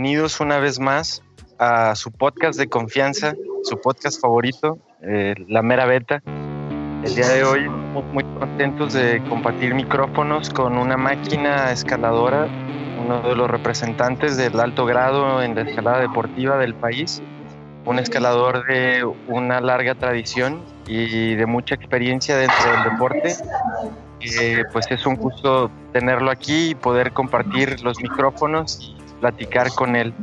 Bienvenidos una vez más a su podcast de confianza, su podcast favorito, eh, La Mera Beta. El día de hoy estamos muy contentos de compartir micrófonos con una máquina escaladora, uno de los representantes del alto grado en la escalada deportiva del país, un escalador de una larga tradición y de mucha experiencia dentro del deporte eh, pues es un gusto tenerlo aquí y poder compartir los micrófonos platicar con él.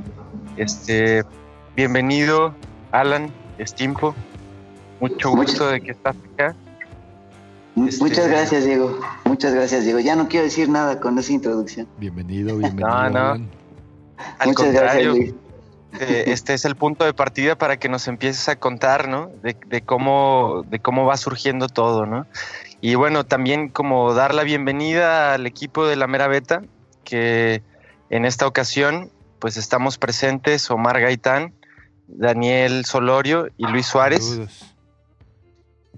Este, bienvenido, Alan Stimpo. Mucho gusto de que estás acá. Muchas este, gracias, Diego. Muchas gracias, Diego. Ya no quiero decir nada con esa introducción. Bienvenido, bienvenido. No, no. Al Muchas contrario, gracias, Luis. eh, este es el punto de partida para que nos empieces a contar, ¿no? De, de, cómo, de cómo va surgiendo todo, ¿no? Y bueno, también como dar la bienvenida al equipo de la Mera Beta, que en esta ocasión pues estamos presentes Omar Gaitán, Daniel Solorio y Luis Suárez. Saludos.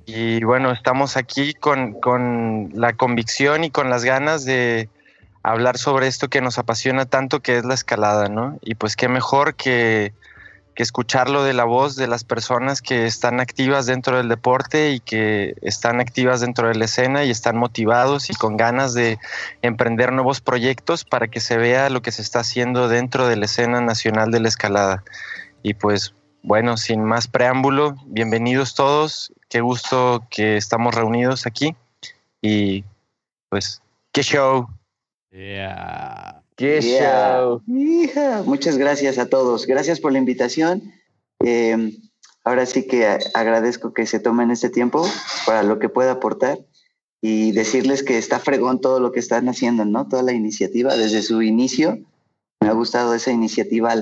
Y bueno, estamos aquí con, con la convicción y con las ganas de hablar sobre esto que nos apasiona tanto, que es la escalada, ¿no? Y pues qué mejor que, que escucharlo de la voz de las personas que están activas dentro del deporte y que están activas dentro de la escena y están motivados y con ganas de emprender nuevos proyectos para que se vea lo que se está haciendo dentro de la escena nacional de la escalada. Y pues bueno, sin más preámbulo, bienvenidos todos, qué gusto que estamos reunidos aquí y pues qué show. Qué Yeah. show. Hija, Muchas gracias a todos. Gracias por la invitación. Eh, ahora sí que agradezco que se tomen este tiempo para lo que pueda aportar y decirles que está fregón todo lo que están haciendo, ¿no? Toda la iniciativa desde su inicio. Me ha gustado esa iniciativa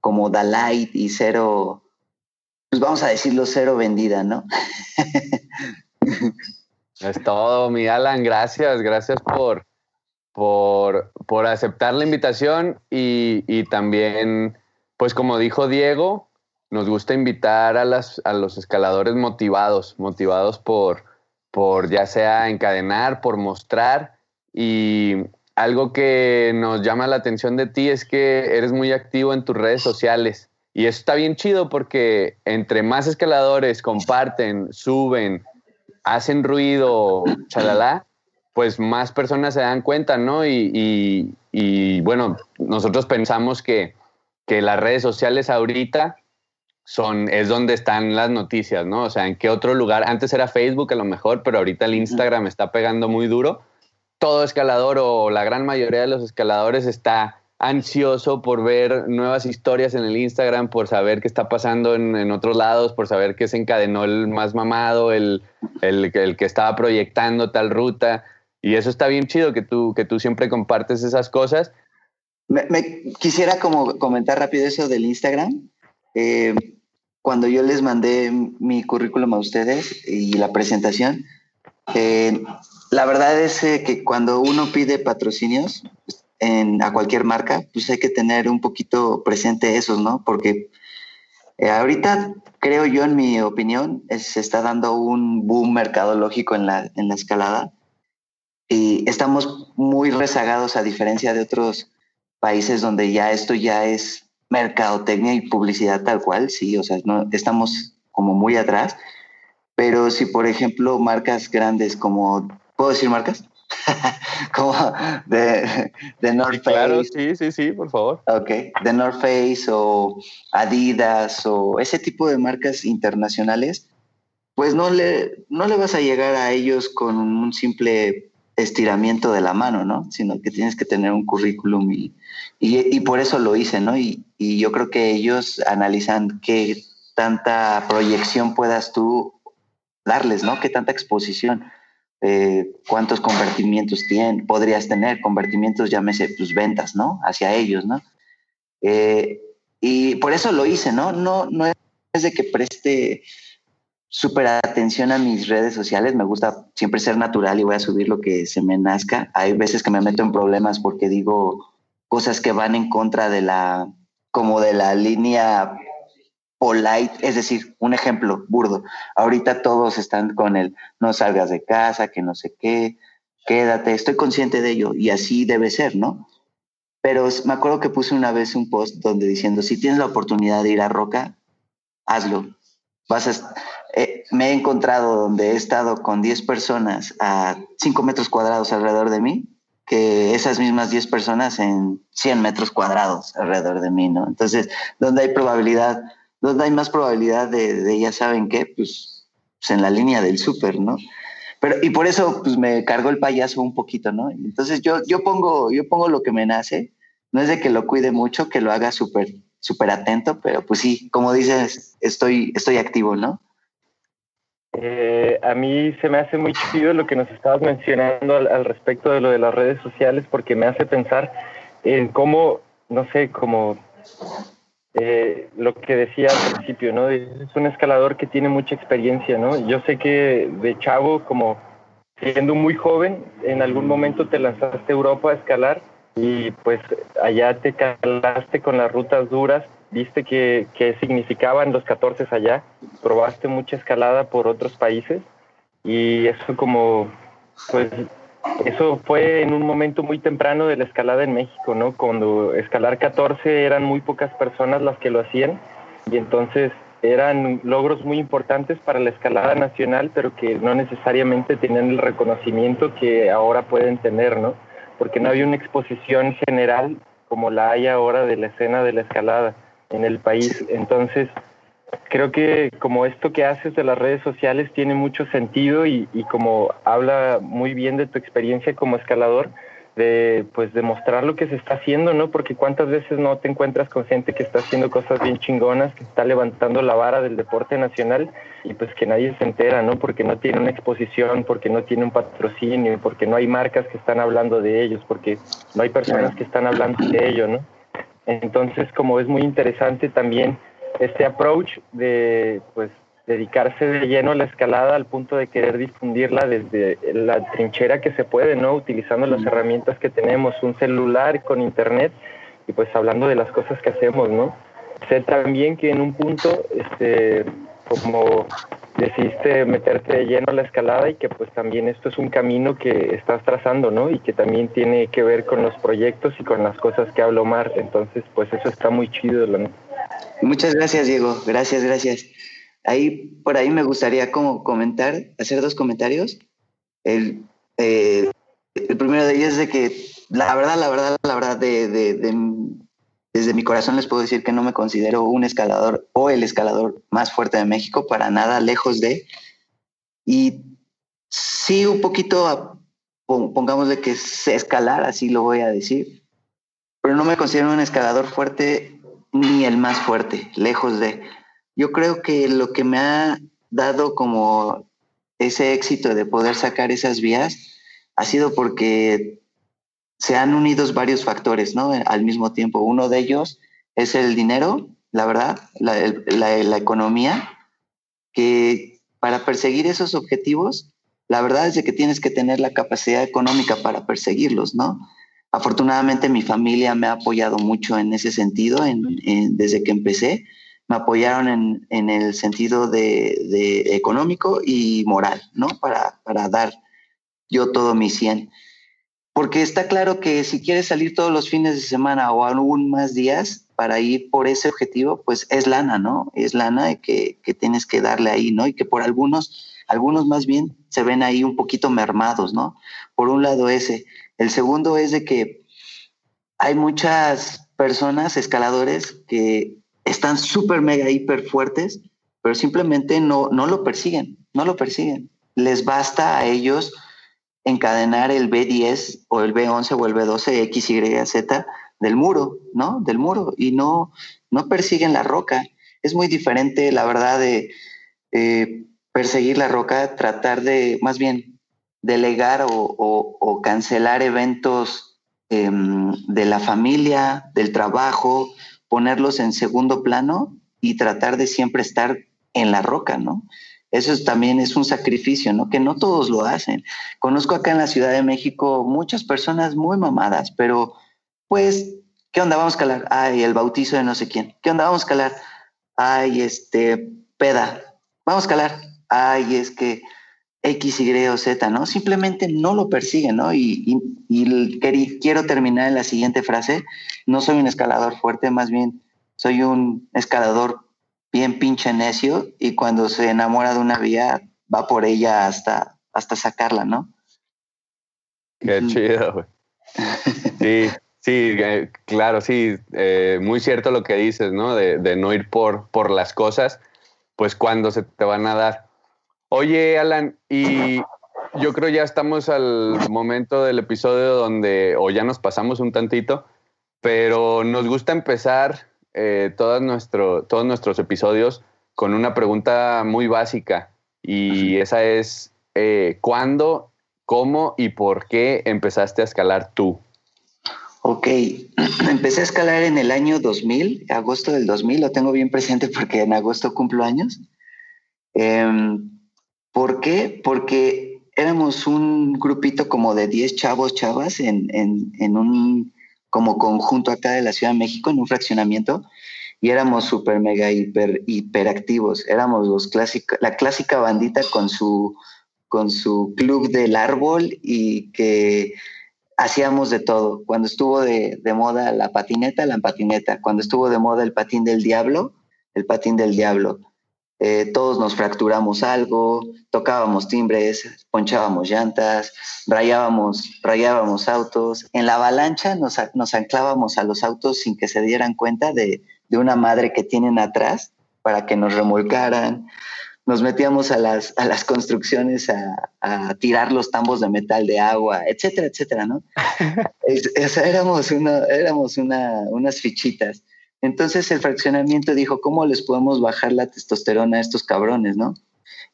como Da Light y cero, pues vamos a decirlo cero vendida, ¿no? Es todo, mi Alan. Gracias, gracias por, por, por aceptar la invitación y, y también, pues como dijo Diego, nos gusta invitar a, las, a los escaladores motivados, motivados por, por ya sea encadenar, por mostrar. Y algo que nos llama la atención de ti es que eres muy activo en tus redes sociales. Y eso está bien chido porque entre más escaladores comparten, suben, hacen ruido, chalala, pues más personas se dan cuenta, ¿no? Y, y- y, bueno, nosotros pensamos que, que las redes sociales ahorita son, es donde están las noticias, ¿no? O sea, en qué otro lugar, antes era Facebook a lo mejor, pero ahorita el Instagram está pegando muy duro. Todo escalador o la gran mayoría de los escaladores está ansioso por ver nuevas historias en el Instagram, por saber qué está pasando en, en otros lados, por saber qué se encadenó el más mamado, el, el, el que estaba proyectando tal ruta. Y eso está bien chido que tú, que tú siempre compartes esas cosas. Me, quisiera como comentar rápido eso del Instagram. Eh, cuando yo les mandé mi currículum a ustedes y la presentación, eh, la verdad es eh, que cuando uno pide patrocinios a cualquier marca, pues hay que tener un poquito presente esos, ¿no? Porque eh, ahorita creo yo, en mi opinión, es- se está dando un boom mercadológico en la, en la escalada y estamos muy rezagados a diferencia de otros países donde ya esto ya es mercadotecnia y publicidad tal cual, sí, o sea, no estamos como muy atrás, pero si por ejemplo marcas grandes como, ¿puedo decir marcas? como de, de North Face. Claro, sí, sí, sí, por favor. Ok, de North Face o Adidas o ese tipo de marcas internacionales, pues no le, no le vas a llegar a ellos con un simple estiramiento de la mano, ¿no? Sino que tienes que tener un currículum y, por eso lo hice, ¿no? Y, yo creo que ellos analizan qué tanta proyección puedas tú darles, ¿no? Qué tanta exposición, eh, cuántos convertimientos tienen, podrías tener, convertimientos, llámese, tus ventas, ¿no? Hacia ellos, ¿no? Eh, y por eso lo hice, ¿no? No, no es de que preste súper atención a mis redes sociales, me gusta siempre ser natural y voy a subir lo que se me nazca. Hay veces que me meto en problemas porque digo cosas que van en contra de la, como de la línea polite, es decir, un ejemplo burdo. Ahorita todos están con el no salgas de casa, que no sé qué, quédate, estoy consciente de ello y así debe ser, ¿no? Pero me acuerdo que puse una vez un post donde diciendo, si tienes la oportunidad de ir a Roca, hazlo. Vas a, eh, me he encontrado donde he estado con 10 personas a 5 metros cuadrados alrededor de mí, que esas mismas 10 personas en 100 metros cuadrados alrededor de mí, ¿no? Entonces, donde hay probabilidad donde hay más probabilidad de, ya saben qué, pues, pues, en la línea del súper, ¿no? Pero, y por eso, pues me cargó el payaso un poquito, ¿no? Entonces yo, yo, pongo, yo pongo lo que me nace, no es de que lo cuide mucho, que lo haga súper súper atento, pero pues sí, como dices, estoy, estoy activo, ¿no? Eh, a mí se me hace muy chido lo que nos estabas mencionando al, respecto de lo de las redes sociales, porque me hace pensar en cómo, no sé, como eh, lo que decía al principio, ¿no? Es un escalador que tiene mucha experiencia, ¿no? Yo sé que de chavo, como siendo muy joven, en algún momento te lanzaste a Europa a escalar y pues allá te calaste con las rutas duras, viste que, que significaban los 14 allá, probaste mucha escalada por otros países y eso como, pues eso fue en un momento muy temprano de la escalada en México, ¿no? Cuando escalar 14 eran muy pocas personas las que lo hacían y entonces eran logros muy importantes para la escalada nacional, pero que no necesariamente tenían el reconocimiento que ahora pueden tener, ¿no? Porque no había una exposición general como la hay ahora de la escena de la escalada en el país. Entonces, creo que como esto que haces de las redes sociales tiene mucho sentido y, y, como habla muy bien de tu experiencia como escalador, de pues demostrar lo que se está haciendo, ¿no? Porque cuántas veces no te encuentras con gente que está haciendo cosas bien chingonas, que está levantando la vara del deporte nacional y pues que nadie se entera, ¿no? Porque no tiene una exposición, porque no tiene un patrocinio, porque no hay marcas que están hablando de ellos, porque no hay personas que están hablando de ello, ¿no? Entonces, como es muy interesante también este approach de pues dedicarse de lleno a la escalada al punto de querer difundirla desde la trinchera que se puede, ¿no? Utilizando las herramientas que tenemos, un celular con internet y pues hablando de las cosas que hacemos, ¿no? Sé también que en un punto, este, como decidiste meterte de lleno a la escalada y que pues también esto es un camino que estás trazando, ¿no? Y que también tiene que ver con los proyectos y con las cosas que hablo Mar. Entonces, pues eso está muy chido, ¿no? Muchas gracias, Diego. Gracias, gracias. Ahí, por ahí me gustaría como comentar, hacer dos comentarios. El, eh, el primero de ellos es de que la verdad, la verdad, la verdad, de, desde mi corazón les puedo decir que no me considero un escalador o el escalador más fuerte de México, para nada, lejos de. Y sí, un poquito, pongamos de que sé escalar, así lo voy a decir, pero no me considero un escalador fuerte ni el más fuerte, lejos de. Yo creo que lo que me ha dado como ese éxito de poder sacar esas vías ha sido porque se han unido varios factores, ¿no? Al mismo tiempo. Uno de ellos es el dinero, la verdad, la, la, la economía, que para perseguir esos objetivos, la verdad es de que tienes que tener la capacidad económica para perseguirlos, ¿no? Afortunadamente mi familia me ha apoyado mucho en ese sentido desde que empecé. Me apoyaron en, el sentido de, económico y moral, ¿no? Para, para dar yo todo mi 100. Porque está claro que si quieres salir todos los fines de semana o aún más días para ir por ese objetivo, pues es lana, ¿no? Es lana que, que tienes que darle ahí, ¿no? Y que por algunos, algunos más bien se ven ahí un poquito mermados, ¿no? por un lado ese. El segundo es de que hay muchas personas, escaladores, que están súper, mega, hiper fuertes, pero simplemente no, no lo persiguen, no lo persiguen. Les basta a ellos encadenar el B10 o el B11 o el B12 X, Y, Z del muro, ¿no? Del muro y no, no persiguen la roca. Es muy diferente, la verdad, de eh, perseguir la roca, tratar de, más bien, delegar o, cancelar eventos em, de la familia, del trabajo, ponerlos en segundo plano y tratar de siempre estar en la roca, ¿no? Eso también es un sacrificio, ¿no? Que no todos lo hacen. Conozco acá en la Ciudad de México muchas personas muy mamadas, pero pues, ¿qué onda? Vamos a calar. Ay, el bautizo de no sé quién. ¿Qué onda? Vamos a calar. Ay, este, peda. Vamos a calar. Ay, es que X, Y o Z, ¿no? Simplemente no lo persiguen, ¿no? Y, y, quiero terminar en la siguiente frase. No soy un escalador fuerte, más bien soy un escalador bien pinche necio y cuando se enamora de una vía va por ella hasta, hasta sacarla, ¿no? Qué chido, güey. Sí, sí, eh, claro, sí, eh, muy cierto lo que dices, ¿no? De, de, no ir por, por las cosas, pues cuando se te van a dar. Oye, Alan, y yo creo ya estamos al momento del episodio donde, o ya nos pasamos un tantito, pero nos gusta empezar eh, nuestro, todos nuestros episodios con una pregunta muy básica y esa es, eh, ¿cuándo, cómo y por qué empezaste a escalar tú? Ok, empecé a escalar en el año 2000, agosto del 2000, lo tengo bien presente porque en agosto cumplo años. Em, ¿Por qué? Porque éramos un grupito como de 10 chavos, chavas, en, en, en un como conjunto acá de la Ciudad de México en un fraccionamiento y éramos súper mega hiper hiperactivos. Éramos los clásicos, la clásica bandita con su, con su club del árbol y que hacíamos de todo. Cuando estuvo de, de, moda la patineta, la patineta. Cuando estuvo de moda el patín del diablo, el patín del diablo. Eh, todos nos fracturamos algo, tocábamos timbres, ponchábamos llantas, rayábamos, rayábamos autos. En la avalancha nos, nos anclábamos a los autos sin que se dieran cuenta de, de, una madre que tienen atrás para que nos remolcaran. Nos metíamos a las, a las construcciones a, a tirar los tambos de metal de agua, etcétera, etcétera, ¿no? éramos una, éramos una, unas fichitas. Entonces el fraccionamiento dijo, ¿cómo les podemos bajar la testosterona a estos cabrones, no?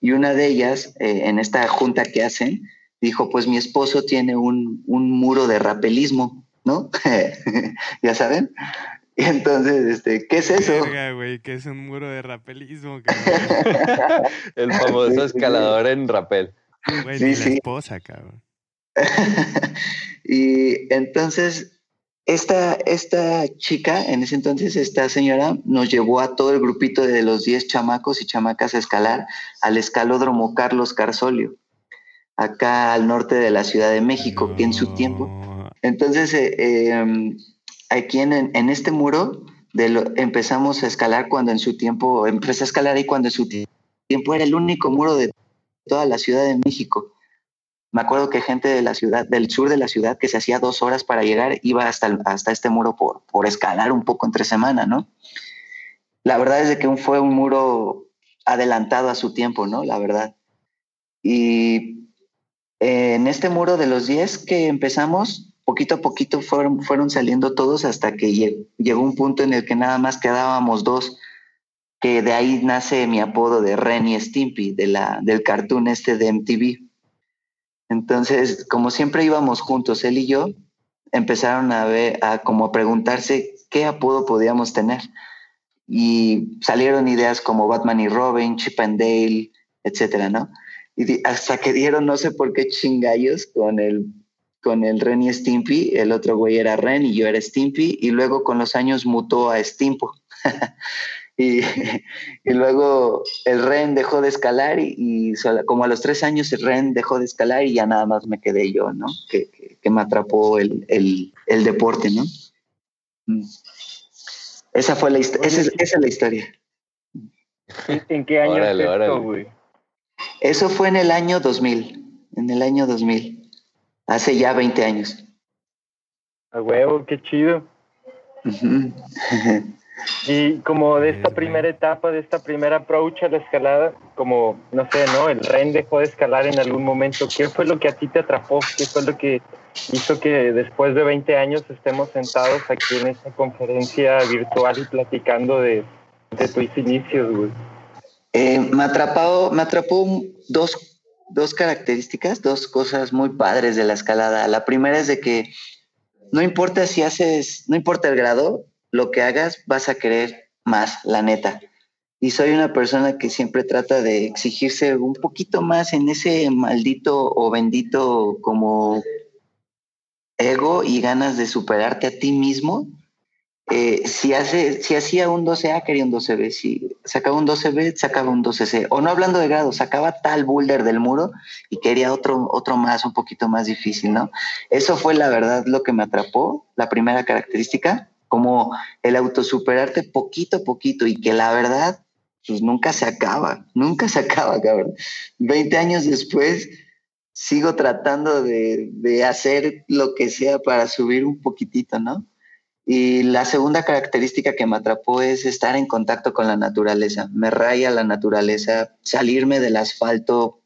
Y una de ellas, eh, en esta junta que hacen, dijo, pues mi esposo tiene un, muro de rapelismo, ¿no? ¿Ya saben? Y entonces, este, ¿qué es eso? güey, ¿qué es un muro de rapelismo? el famoso escalador en rapel. Güey, sí, la esposa, cabrón. y entonces esta, esta chica, en ese entonces, esta señora, nos llevó a todo el grupito de los 10 chamacos y chamacas a escalar al escalódromo Carlos Carsolio, acá al norte de la Ciudad de México, que en su tiempo. Entonces, eh, em, aquí en, en, este muro empezamos a escalar cuando en su tiempo, empecé a escalar ahí cuando en su tiempo era el único muro de toda la Ciudad de México. Me acuerdo que gente de la ciudad, del sur de la ciudad, que se hacía dos horas para llegar, iba hasta, hasta este muro por, por escalar un poco entre semana, ¿no? La verdad es de que fue un muro adelantado a su tiempo, ¿no? La verdad. Y en este muro de los 10 que empezamos, poquito a poquito fueron, fueron saliendo todos hasta que llegó un punto en el que nada más quedábamos dos, que de ahí nace mi apodo de Ren y Stimpy, de la, del cartoon este de MTV. Entonces, como siempre íbamos juntos, él y yo, empezaron a ver, a como preguntarse qué apodo podíamos tener. Y salieron ideas como Batman y Robin, Chip and Dale, etcétera, ¿no? Y hasta que dieron no sé por qué chingallos con el con el Ren y Stimpy, el otro güey era Ren y yo era Stimpy, y luego con los años mutó a Stimpo. Y, y, luego el Ren dejó de escalar y, como a los tres años el Ren dejó de escalar y ya nada más me quedé yo, ¿no? Que, que, me atrapó el, el, el, deporte, ¿no? Mm. Esa fue la esa, esa es la historia. ¿En qué año órale, güey? Eso fue en el año 2000, en el año 2000. hace ya 20 años. A huevo, qué chido. Y como de esta primera etapa, de esta primera approach a la escalada, como, no sé, ¿no? El Ren dejó de escalar en algún momento. ¿Qué fue lo que a ti te atrapó? ¿Qué fue lo que hizo que después de 20 años estemos sentados aquí en esta conferencia virtual y platicando de, de tus inicios, güey? Eh, me, atrapó, me atrapó dos, dos características, dos cosas muy padres de la escalada. La primera es de que no importa si haces, no importa el grado, lo que hagas vas a querer más, la neta. Y soy una persona que siempre trata de exigirse un poquito más en ese maldito o bendito como ego y ganas de superarte a ti mismo. Eh, si, hace, si hacía un 12A, quería un 12B. Si sacaba un 12B, sacaba un 12C. O no hablando de grado, sacaba tal boulder del muro y quería otro, otro más, un poquito más difícil, ¿no? Eso fue la verdad lo que me atrapó, la primera característica como el autosuperarte poquito a poquito y que la verdad, pues nunca se acaba, nunca se acaba, cabrón. Veinte años después, sigo tratando de, de hacer lo que sea para subir un poquitito, ¿no? Y la segunda característica que me atrapó es estar en contacto con la naturaleza. Me raya la naturaleza, salirme del asfalto.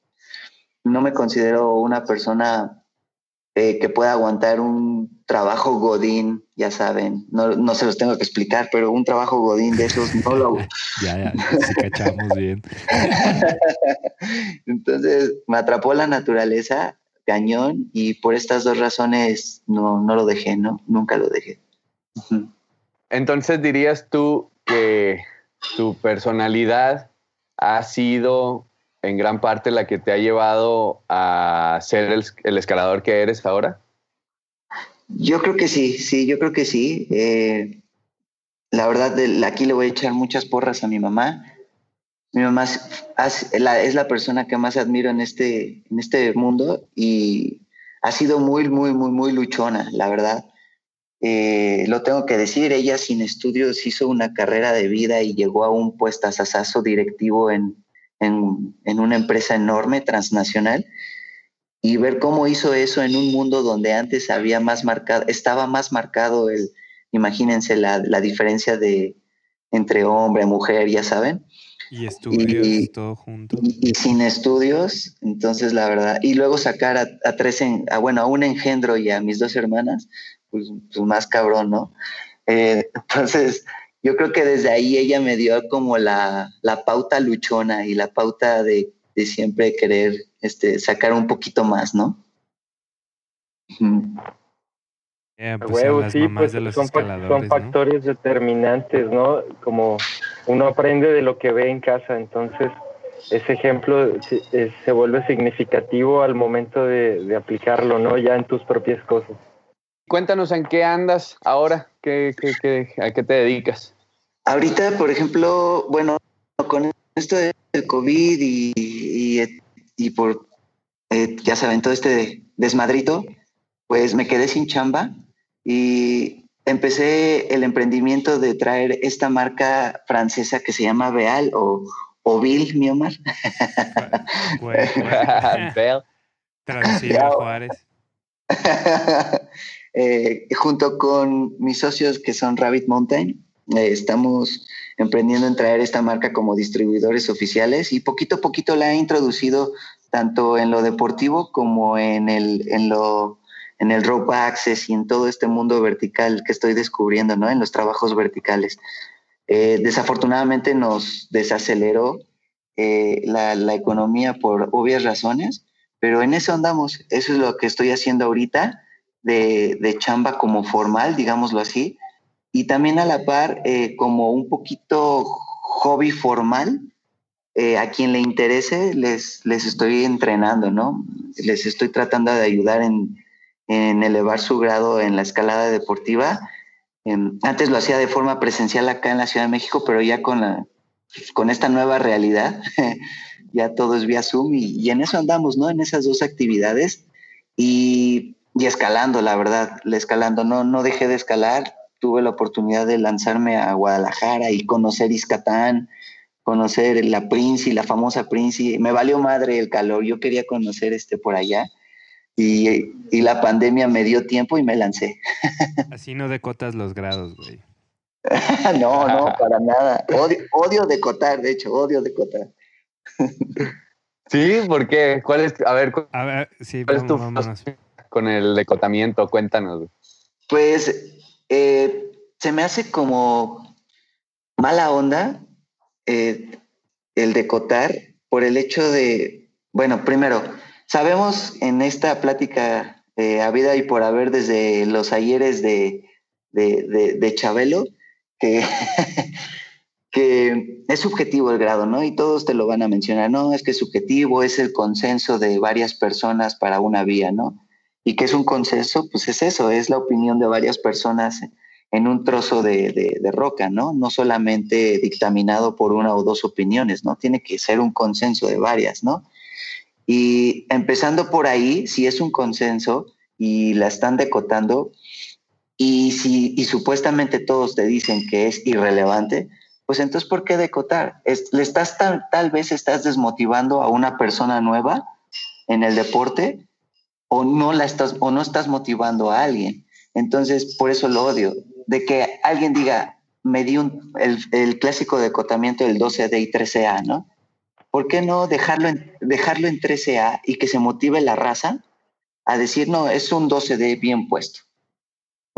No me considero una persona eh, que pueda aguantar un trabajo godín, ya saben, no, no, se los tengo que explicar, pero un trabajo godín de esos no lo... ya, ya, sí cachamos bien. Entonces me atrapó la naturaleza, cañón, y por estas dos razones no, no lo dejé, ¿no? Nunca lo dejé. Entonces dirías tú que tu personalidad ha sido en gran parte la que te ha llevado a ser el, escalador que eres ahora? Yo creo que sí, sí, yo creo que sí. Eh, la verdad, aquí le voy a echar muchas porras a mi mamá. Mi mamá es, la, persona que más admiro en este, en este mundo y ha sido muy, muy, muy, muy luchona, la verdad. Eh, lo tengo que decir, ella sin estudios hizo una carrera de vida y llegó a un puestazazazo directivo en, en, una empresa enorme, transnacional, y ver cómo hizo eso en un mundo donde antes había más marcado, estaba más marcado el, imagínense la, diferencia de entre hombre, mujer, ya saben. Y estudios, todo junto. Y, sin estudios, entonces la verdad, y luego sacar a, tres, en, a, bueno, a un engendro y a mis dos hermanas, pues, pues más cabrón, ¿no? Eh, entonces, yo creo que desde ahí ella me dio como la, pauta luchona y la pauta de, siempre querer este, sacar un poquito más, ¿no? Pues sí, pues son, factores determinantes, ¿no? Como uno aprende de lo que ve en casa, entonces ese ejemplo se, vuelve significativo al momento de, aplicarlo, ¿no? Ya en tus propias cosas. Cuéntanos en qué andas ahora, ¿Qué, a qué te dedicas? Ahorita, por ejemplo, bueno, con esto del COVID y, y, por, eh, ya saben, todo este desmadrito, pues me quedé sin chamba y empecé el emprendimiento de traer esta marca francesa que se llama Beal o, o Bill, mi Omar. Traducido a Juárez. Eh, junto con mis socios que son Rabbit Mountain, eh, estamos emprendiendo en traer esta marca como distribuidores oficiales y poquito a poquito la he introducido tanto en lo deportivo como en el, en lo, en el rope access y en todo este mundo vertical que estoy descubriendo, ¿no? En los trabajos verticales. Eh, desafortunadamente nos desaceleró la, la, economía por obvias razones, pero en eso andamos. Eso es lo que estoy haciendo ahorita de, chamba como formal, digámoslo así, y también a la par eh, como un poquito hobby formal. Eh, a quien le interese, les, les estoy entrenando, ¿no? Les estoy tratando de ayudar en, en elevar su grado en la escalada deportiva. Em, antes lo hacía de forma presencial acá en la Ciudad de México, pero ya con, la, con esta nueva realidad, ya todo es vía Zoom y, y, en eso andamos, ¿no? En esas dos actividades y, y escalando, la verdad, le escalando. No, no dejé de escalar, tuve la oportunidad de lanzarme a Guadalajara y conocer Iscatán, conocer la Princi, la famosa Princi. Me valió madre el calor, yo quería conocer este por allá. Y, y la pandemia me dio tiempo y me lancé. Así no decotas los grados, güey. no, no, para nada. Odio, odio decotar, de hecho, odio decotar. Sí, ¿por qué? ¿Cuál es? A ver, A ver, sí, ¿cuál es tu vamos, vámonos. Con el decotamiento? Cuéntanos. Pues eh, se me hace como mala onda eh, el decotar por el hecho de, bueno, primero, sabemos en esta plática eh, a vida y por haber desde los ayeres de, de, de- Chabelo, que, que es subjetivo el grado, ¿no? Y todos te lo van a mencionar, no, es que subjetivo, es el consenso de varias personas para una vía, ¿no? ¿Y qué es un consenso? Pues es eso, es la opinión de varias personas en un trozo de, de- roca, ¿no? No solamente dictaminado por una o dos opiniones, ¿no? Tiene que ser un consenso de varias, ¿no? Y empezando por ahí, si es un consenso y la están decotando, y si supuestamente todos te dicen que es irrelevante, pues entonces ¿por qué decotar? Es- le estás tal, tal vez estás desmotivando a una persona nueva en el deporte o no la estás o no estás motivando a alguien. Entonces, por eso lo odio, de que alguien diga, me di un, el, el clásico decotamiento del 12D y 13A, ¿no? ¿Por qué no dejarlo en, dejarlo en 13A y que se motive la raza a decir, no, es un 12D bien puesto?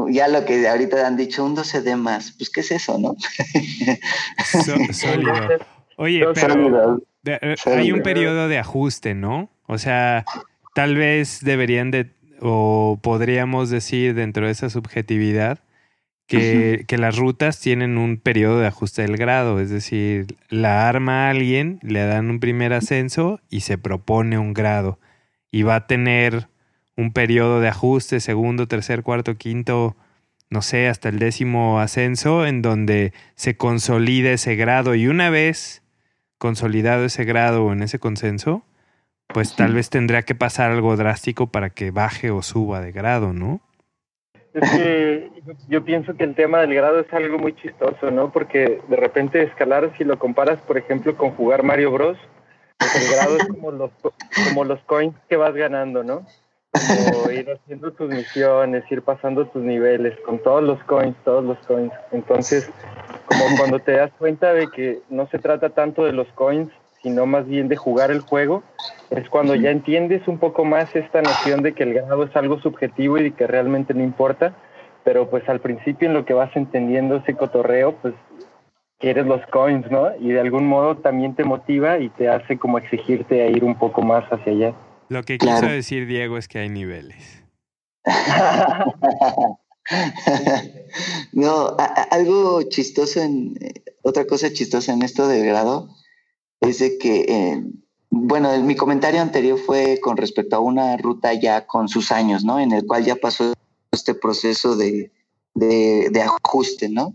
Ya lo que ahorita han dicho, un 12D más, pues ¿qué es eso, no? So- sólido. Oye, pero de- eh, hay un periodo de ajuste, ¿no? O sea, tal vez deberían de, o podríamos decir dentro de esa subjetividad, que, que las rutas tienen un periodo de ajuste del grado, es decir, la arma a alguien, le dan un primer ascenso y se propone un grado. Y va a tener un periodo de ajuste, segundo, tercer, cuarto, quinto, no sé, hasta el décimo ascenso, en donde se consolida ese grado. Y una vez consolidado ese grado o en ese consenso, pues tal vez tendría que pasar algo drástico para que baje o suba de grado, ¿no? Es que yo, pienso que el tema del grado es algo muy chistoso, ¿no? Porque de repente escalar, si lo comparas, por ejemplo, con jugar Mario Bros, pues el grado es como los, co- como los coins que vas ganando, ¿no? Como ir haciendo tus misiones, ir pasando tus niveles con todos los coins, todos los coins. Entonces, como cuando te das cuenta de que no se trata tanto de los coins, sino más bien de jugar el juego, es cuando ya entiendes un poco más esta noción de que el grado es algo subjetivo y de que realmente no importa, pero pues al principio en lo que vas entendiendo ese cotorreo, pues quieres los coins, ¿no? Y de algún modo también te motiva y te hace como exigirte a ir un poco más hacia allá. Lo que Claro. quiso decir Diego es que hay niveles. no, a- a- algo chistoso en eh, otra cosa chistosa en esto del grado es de que, eh, bueno, mi comentario anterior fue con respecto a una ruta ya con sus años, ¿no? En el cual ya pasó este proceso de, de, de ajuste, ¿no?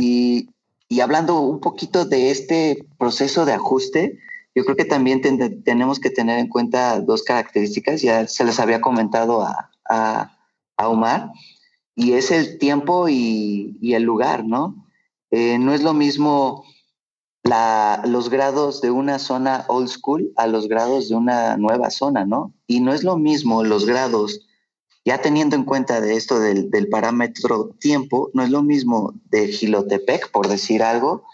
Y, y hablando un poquito de este proceso de ajuste, yo creo que también ten- tenemos que tener en cuenta dos características, ya se les había comentado a, a, a Omar, y es el tiempo y, y el lugar, ¿no? Eh, no es lo mismo la, los grados de una zona old school a los grados de una nueva zona, ¿no? Y no es lo mismo los grados, ya teniendo en cuenta de esto del, del parámetro tiempo, no es lo mismo de Gilotepec, por decir algo,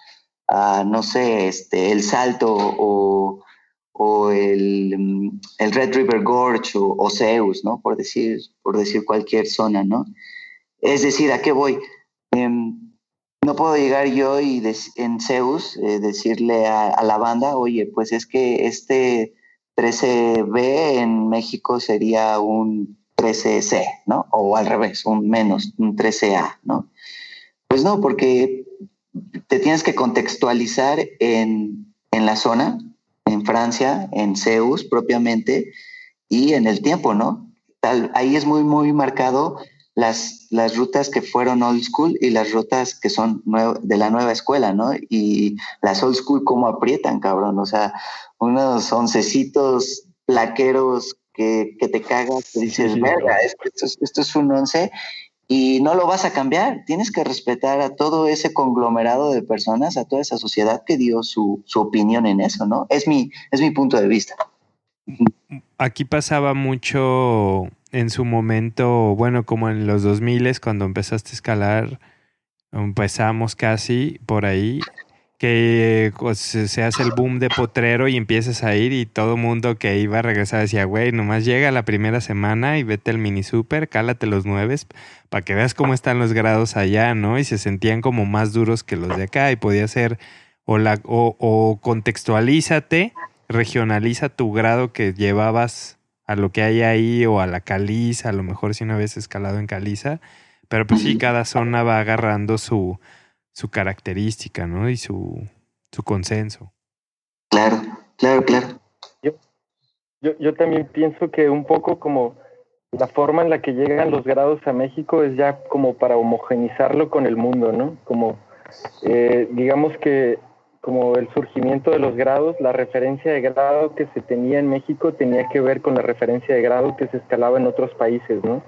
no sé, este, el Salto o, o el, el Red River Gorge o, o Zeus, ¿no? Por decir, por decir cualquier zona, ¿no? Es decir, ¿a qué voy? Em, no puedo llegar yo y en Zeus eh, decirle a, a la banda, oye, pues es que este 13B en México sería un 13C, ¿no? O al revés, un menos, un 13A, ¿no? Pues no, porque te tienes que contextualizar en, en la zona, en Francia, en Zeus propiamente, y en el tiempo, ¿no? Tal, ahí es muy, muy marcado las, las rutas que fueron old school y las rutas que son de la nueva escuela, ¿no? Y las old school cómo aprietan, cabrón. O sea, unos oncecitos plaqueros que, que te cagas, que dices, Sí, verga, esto es- esto es un once y no lo vas a cambiar. Tienes que respetar a todo ese conglomerado de personas, a toda esa sociedad que dio su, su opinión en eso, ¿no? Es mi, es mi punto de vista. aquí pasaba mucho en su momento, bueno, como en los 2000 cuando empezaste a escalar, empezamos casi por ahí, que pues, se hace el boom de potrero y empiezas a ir y todo mundo que iba a regresar decía, güey, nomás llega la primera semana y vete al mini super, cálate los nueves para que veas cómo están los grados allá, ¿no? Y se sentían como más duros que los de acá y podía ser o, la, o, o contextualízate, regionaliza tu grado que llevabas a lo que hay ahí o a la caliza, a lo mejor si una vez escalado en caliza, pero pues sí, cada zona va agarrando su su característica, ¿no? Y su, su consenso. Claro, claro, claro. Yo, yo, yo también pienso que un poco como la forma en la que llegan los grados a México es ya como para homogenizarlo con el mundo, ¿no? Como, eh, digamos que como el surgimiento de los grados, la referencia de grado que se tenía en México tenía que ver con la referencia de grado que se escalaba en otros países, ¿no?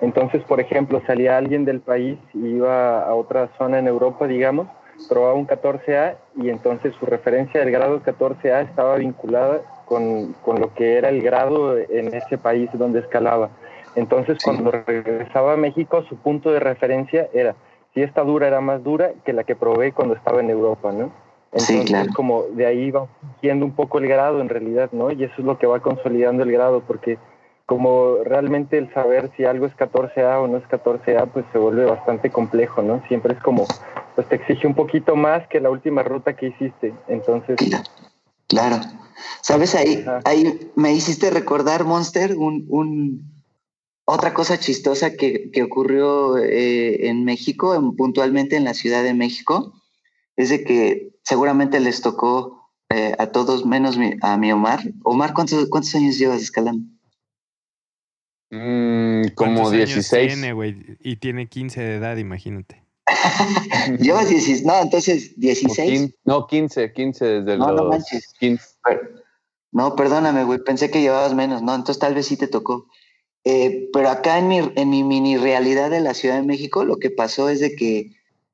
Entonces, por ejemplo, salía alguien del país y iba a otra zona en Europa, digamos, probaba un 14A y entonces su referencia del grado 14A estaba vinculada con, con lo que era el grado en ese país donde escalaba. Entonces, cuando regresaba a México, su punto de referencia era si esta dura era más dura que la que probé cuando estaba en Europa, ¿no? Entonces, como de ahí va yendo un poco el grado en realidad, ¿no? Y eso es lo que va consolidando el grado, porque como realmente el saber si algo es 14A o no es 14A, pues se vuelve bastante complejo, ¿no? Siempre es como, pues te exige un poquito más que la última ruta que hiciste. Entonces. Claro. ¿Sabes? Ahí, ahí me hiciste recordar, Monster, un, un otra cosa chistosa que, que ocurrió eh, en México, puntualmente en la Ciudad de México, es de que seguramente les tocó eh, a todos menos a mi Omar. Omar, ¿cuántos, cuántos años llevas escalando? Mm, como 16. Tiene, güey, y tiene 15 de edad, imagínate. Llevas 16, no, entonces 16. no, 15, 15 desde no, los no manches. 15. no, perdóname, güey, pensé que llevabas menos, no, entonces tal vez sí te tocó. Eh, pero acá en mi, en mi mini realidad de la Ciudad de México, lo que pasó es de que,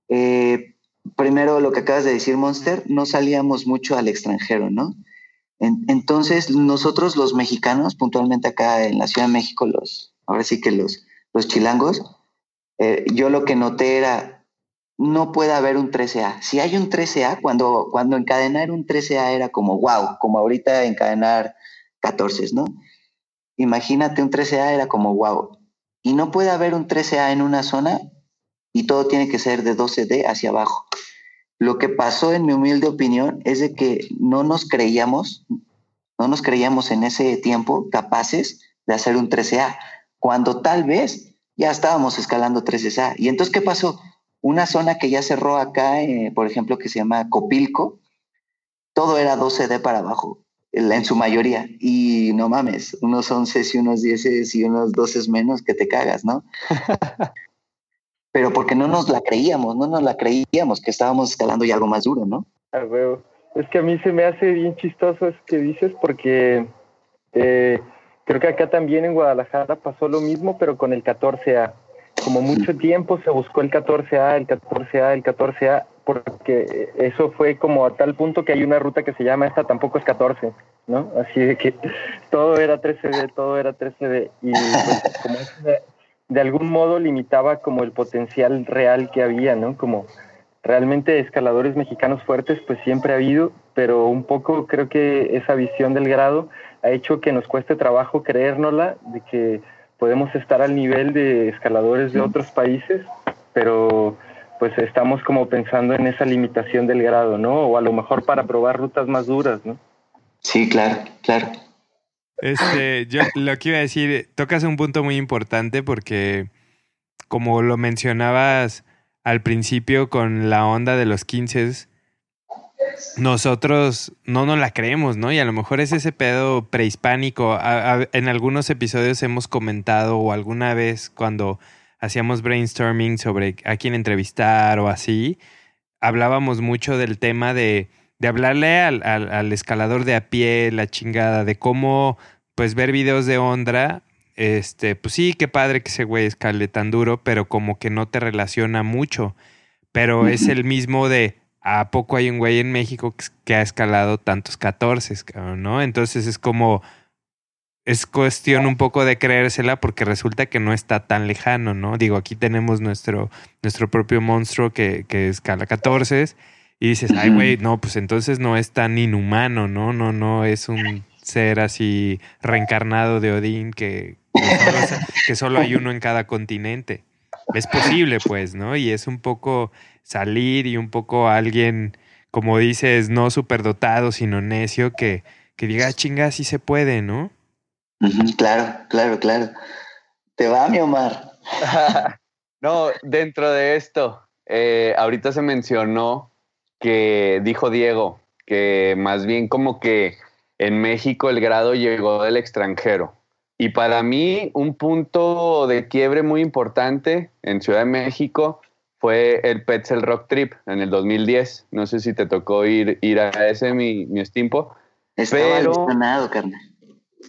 eh, primero lo que acabas de decir, Monster, no salíamos mucho al extranjero, ¿no? entonces, nosotros los mexicanos, puntualmente acá en la Ciudad de México, los, ahora sí que los, los chilangos, eh, yo lo que noté era, no puede haber un 13A. Si hay un 13A, cuando, cuando encadenar un 13A era como, wow, como ahorita encadenar 14, ¿no? Imagínate un 13A era como, wow. Y no puede haber un 13A en una zona y todo tiene que ser de 12D hacia abajo. Lo que pasó, en mi humilde opinión, es de que no nos creíamos, no nos creíamos en ese tiempo capaces de hacer un 13A, cuando tal vez ya estábamos escalando 13A. Y entonces, ¿qué pasó? Una zona que ya cerró acá, eh, por ejemplo, que se llama Copilco, todo era 12D para abajo, en su mayoría. Y no mames, unos 11 y unos 10 y unos 12 menos que te cagas, ¿no? pero porque no nos la creíamos, no nos la creíamos que estábamos escalando ya algo más duro, ¿no? Ah, huevo. Es que a mí se me hace bien chistoso eso que dices porque eh, creo que acá también en Guadalajara pasó lo mismo, pero con el 14A. Como mucho tiempo se buscó el 14A, el 14A, el 14A, porque eso fue como a tal punto que hay una ruta que se llama esta tampoco es 14, ¿no? Así de que todo era 13D, todo era 13D. Y pues, como es de algún modo limitaba como el potencial real que había, ¿no? Como realmente escaladores mexicanos fuertes pues siempre ha habido, pero un poco creo que esa visión del grado ha hecho que nos cueste trabajo creérnosla de que podemos estar al nivel de escaladores de otros países, pero pues estamos como pensando en esa limitación del grado, ¿no? O a lo mejor para probar rutas más duras, ¿no? Sí, claro, claro. Este, yo lo que iba a decir, tocas un punto muy importante porque, como lo mencionabas al principio con la onda de los 15, nosotros no nos la creemos, ¿no? Y a lo mejor es ese pedo prehispánico. en algunos episodios hemos comentado o alguna vez cuando hacíamos brainstorming sobre a quién entrevistar o así, hablábamos mucho del tema de de hablarle al, al, escalador de a pie, la chingada, de cómo, pues, ver videos de Ondra, este, pues sí, qué padre que ese güey escale tan duro, pero como que no te relaciona mucho. Pero es el mismo de, ¿a poco hay un güey en México que ha escalado tantos 14, ¿no? Entonces es como, es cuestión un poco de creérsela porque resulta que no está tan lejano, ¿no? Digo, aquí tenemos nuestro, nuestro propio monstruo que, que escala 14 y dices, ay, güey, no, pues entonces no es tan inhumano, ¿no? No, no es un ser así reencarnado de Odín que, que, solo, hay uno en cada continente. Es posible, pues, ¿no? Y es un poco salir y un poco alguien, como dices, no superdotado, sino necio, que, que diga, ah, chinga, sí se puede, ¿no? Claro, claro, claro. Te va, mi Omar. no, dentro de esto, eh, ahorita se mencionó que dijo Diego, que más bien como que en México el grado llegó del extranjero. Y para mí un punto de quiebre muy importante en Ciudad de México fue el Petzel Rock Trip en el 2010. No sé si te tocó ir, ir a ese, mi, mi estimpo. Estaba pero... carnal.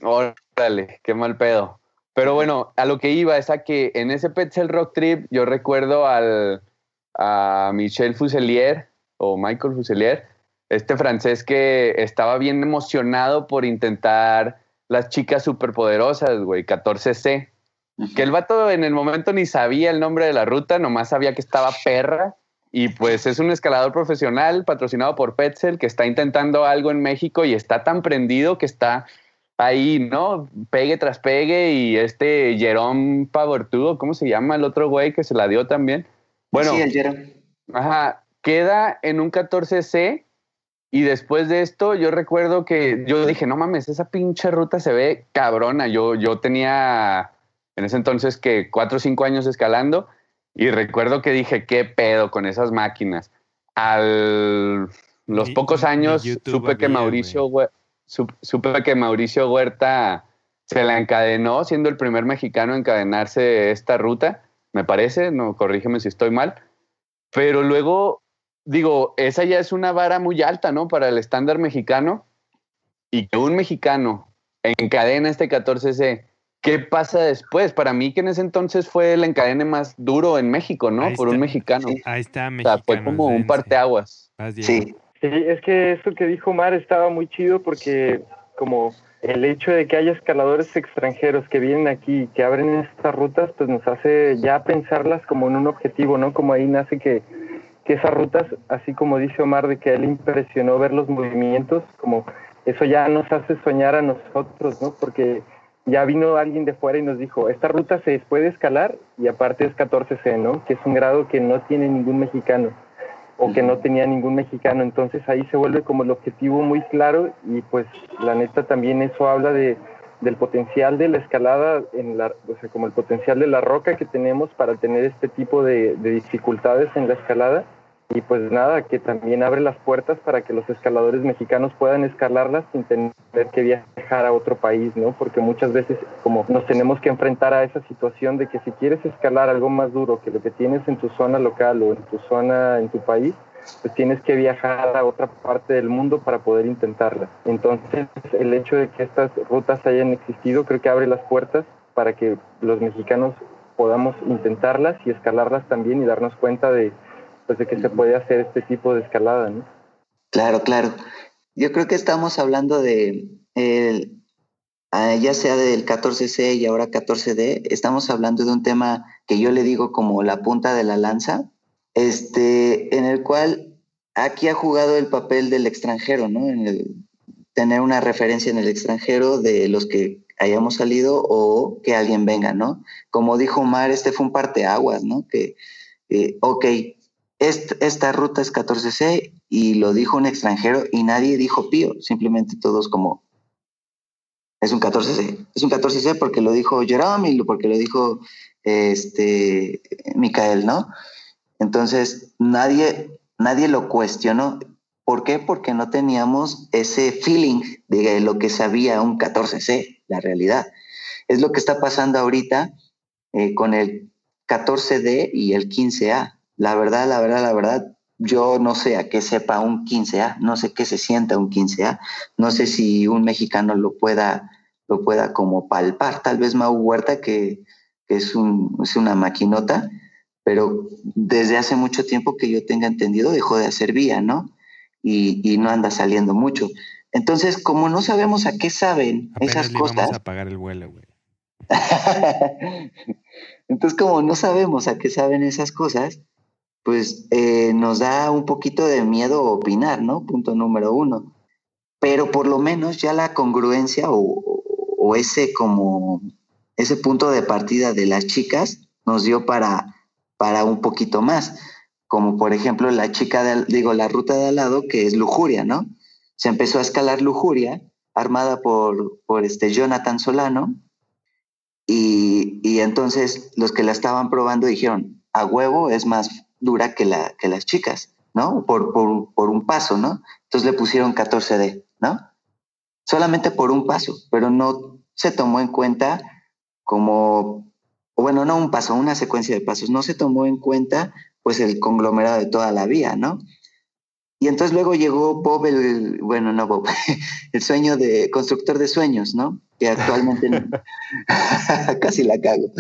Órale, qué mal pedo. Pero bueno, a lo que iba es a que en ese Petzel Rock Trip yo recuerdo al, a Michel Fuselier, o Michael Fuselier, este francés que estaba bien emocionado por intentar las chicas superpoderosas, güey, 14C. Que el vato en el momento ni sabía el nombre de la ruta, nomás sabía que estaba perra. Y pues es un escalador profesional patrocinado por Petzel que está intentando algo en México y está tan prendido que está ahí, ¿no? Pegue tras pegue y este Jerome Pavortudo, ¿cómo se llama el otro güey que se la dio también? Bueno, sí, el Jerome. Ajá, queda en un 14C y después de esto yo recuerdo que yo dije, no mames, esa pinche ruta se ve cabrona. Yo, yo tenía en ese entonces que cuatro o cinco años escalando y recuerdo que dije, ¿qué pedo con esas máquinas? Al los pocos años supe que Mauricio supe que Mauricio Huerta se la encadenó siendo el primer mexicano a encadenarse esta ruta, me parece, no corrígeme si estoy mal. Pero luego digo, esa ya es una vara muy alta, ¿no? Para el estándar mexicano. Y que un mexicano encadena este 14C, ¿qué pasa después? Para mí que en ese entonces fue el encadene más duro en México, ¿no? Por un mexicano. Ahí está, mexicano. O sea, fue como un parteaguas. Sí. Sí, es que esto que dijo Mar estaba muy chido porque como el hecho de que haya escaladores extranjeros que vienen aquí y que abren estas rutas, pues nos hace ya pensarlas como en un objetivo, ¿no? Como ahí nace que que esas rutas, así como dice Omar, de que él impresionó ver los movimientos, como eso ya nos hace soñar a nosotros, ¿no? Porque ya vino alguien de fuera y nos dijo, esta ruta se puede escalar y aparte es 14C, ¿no? Que es un grado que no tiene ningún mexicano o que no tenía ningún mexicano. Entonces ahí se vuelve como el objetivo muy claro y pues la neta también eso habla de, del potencial de la escalada, en la, o sea, como el potencial de la roca que tenemos para tener este tipo de, de, dificultades en la escalada. Y pues nada, que también abre las puertas para que los escaladores mexicanos puedan escalarlas sin tener que viajar a otro país, ¿no? Porque muchas veces como nos tenemos que enfrentar a esa situación de que si quieres escalar algo más duro que lo que tienes en tu zona local o en tu zona, en tu país, pues tienes que viajar a otra parte del mundo para poder intentarla. Entonces, el hecho de que estas rutas hayan existido creo que abre las puertas para que los mexicanos podamos intentarlas y escalarlas también y darnos cuenta de, pues, de que se puede hacer este tipo de escalada, ¿no? Claro, claro. Yo creo que estamos hablando de, el, ah, ya sea del 14C y ahora 14D, estamos hablando de un tema que yo le digo como la punta de la lanza, este, en el cual aquí ha jugado el papel del extranjero, ¿no? En el, tener una referencia en el extranjero de los que hayamos salido o que alguien venga, ¿no? Como dijo Omar, este fue un parteaguas, ¿no? Que, eh, ok, esta ruta es 14C y lo dijo un extranjero y nadie dijo pío, simplemente todos como, es un 14C, es un 14C porque lo dijo Jerome y porque lo dijo este, Micael, ¿no? Entonces, nadie, nadie lo cuestionó. ¿Por qué? Porque no teníamos ese feeling de lo que sabía un 14C, la realidad. Es lo que está pasando ahorita eh, con el 14D y el 15A. La verdad, la verdad, la verdad, yo no sé a qué sepa un 15A, no sé qué se sienta un 15A, no sé si un mexicano lo pueda, lo pueda como palpar. Tal vez Mau Huerta, que, que es, un, es una maquinota, pero desde hace mucho tiempo que yo tenga entendido dejó de hacer vía, ¿no? Y, y no anda saliendo mucho. Entonces, como no sabemos a qué saben Apenas esas le cosas, a pagar el vuelo, güey. entonces como no sabemos a qué saben esas cosas, pues eh, nos da un poquito de miedo opinar, ¿no? Punto número uno. Pero por lo menos ya la congruencia o, o ese como ese punto de partida de las chicas nos dio para, para un poquito más. Como por ejemplo la chica, de, digo, la ruta de al lado, que es lujuria, ¿no? Se empezó a escalar lujuria, armada por, por este Jonathan Solano, y, y entonces los que la estaban probando dijeron, a huevo es más dura que, la, que las chicas, ¿no? Por, por, por un paso, ¿no? Entonces le pusieron 14D, ¿no? Solamente por un paso, pero no se tomó en cuenta como, bueno, no un paso, una secuencia de pasos, no se tomó en cuenta pues el conglomerado de toda la vía, ¿no? Y entonces luego llegó Bob, el, bueno, no Bob, el sueño de constructor de sueños, ¿no? Que actualmente casi la cago.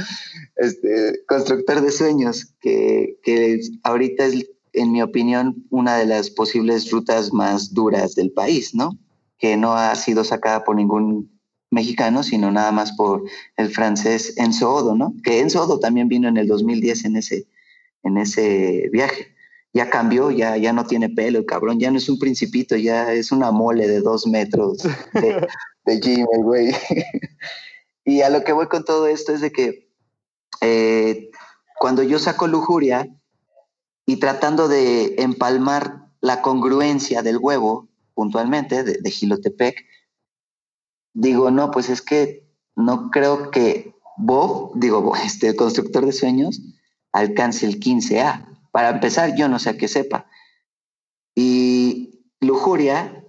Este, constructor de sueños, que, que ahorita es, en mi opinión, una de las posibles rutas más duras del país, ¿no? Que no ha sido sacada por ningún mexicano, sino nada más por el francés Enzo Odo, ¿no? Que Enzo Odo también vino en el 2010 en ese, en ese viaje ya cambió, ya, ya no tiene pelo, el cabrón, ya no es un principito, ya es una mole de dos metros de, de gym, el güey. y a lo que voy con todo esto es de que eh, cuando yo saco lujuria y tratando de empalmar la congruencia del huevo, puntualmente, de, de Gilotepec, digo, no, pues es que no creo que Bob, digo, este constructor de sueños, alcance el 15A. Para empezar, yo no sé a qué sepa. Y lujuria,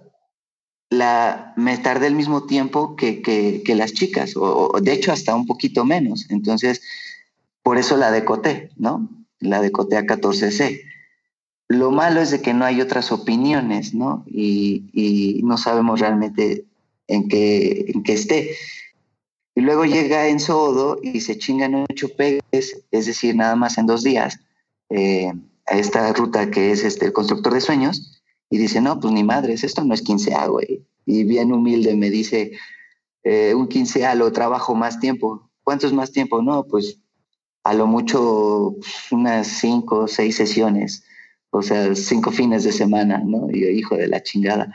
la, me tardé el mismo tiempo que, que, que las chicas, o, o, de hecho hasta un poquito menos. Entonces, por eso la decoté, ¿no? La decoté a 14C. Lo malo es de que no hay otras opiniones, ¿no? Y, y no sabemos realmente en qué, en qué esté. Y luego llega en Sodo y se chingan ocho pegues, es decir, nada más en dos días eh, a esta ruta que es este, el constructor de sueños y dice, no, pues ni madres, esto no es 15A, güey. Y bien humilde me dice, eh, un 15A lo trabajo más tiempo. ¿Cuánto es más tiempo? No, pues a lo mucho unas cinco o seis sesiones, o sea, cinco fines de semana, ¿no? Y yo, hijo de la chingada.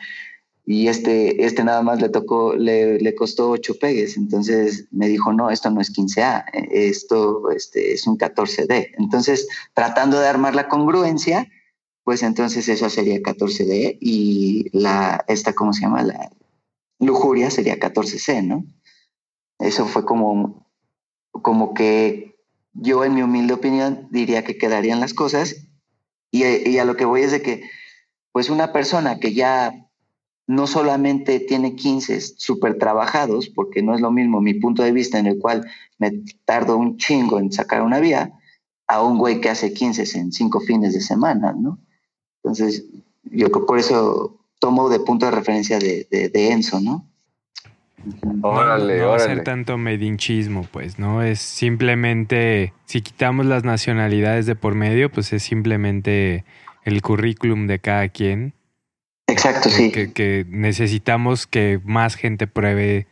Y este, este nada más le tocó, le, le costó ocho pegues. Entonces me dijo, no, esto no es 15A, esto este, es un 14D. Entonces, tratando de armar la congruencia, pues entonces eso sería 14D y la, esta, ¿cómo se llama? La lujuria sería 14C, ¿no? Eso fue como, como que yo, en mi humilde opinión, diría que quedarían las cosas. Y, y a lo que voy es de que, pues una persona que ya no solamente tiene 15 súper trabajados, porque no es lo mismo mi punto de vista en el cual me tardo un chingo en sacar una vía, a un güey que hace 15 en cinco fines de semana, ¿no? Entonces, yo por eso tomo de punto de referencia de, de, de Enzo, ¿no? Órale, no, no va a ser tanto medinchismo, pues, ¿no? Es simplemente, si quitamos las nacionalidades de por medio, pues es simplemente el currículum de cada quien. Exacto, que, sí. Que, que, necesitamos que más gente pruebe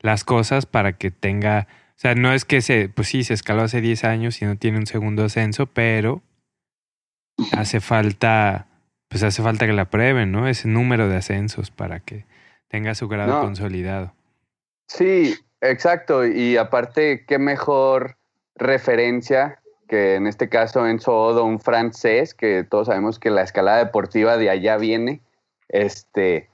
las cosas para que tenga. O sea, no es que se. Pues sí, se escaló hace 10 años y no tiene un segundo ascenso, pero hace falta. Pues hace falta que la prueben, ¿no? Ese número de ascensos para que tenga su grado No. consolidado. Sí, exacto. Y aparte, qué mejor referencia que en este caso Enzo Odo, un francés, que todos sabemos que la escalada deportiva de allá viene. Este,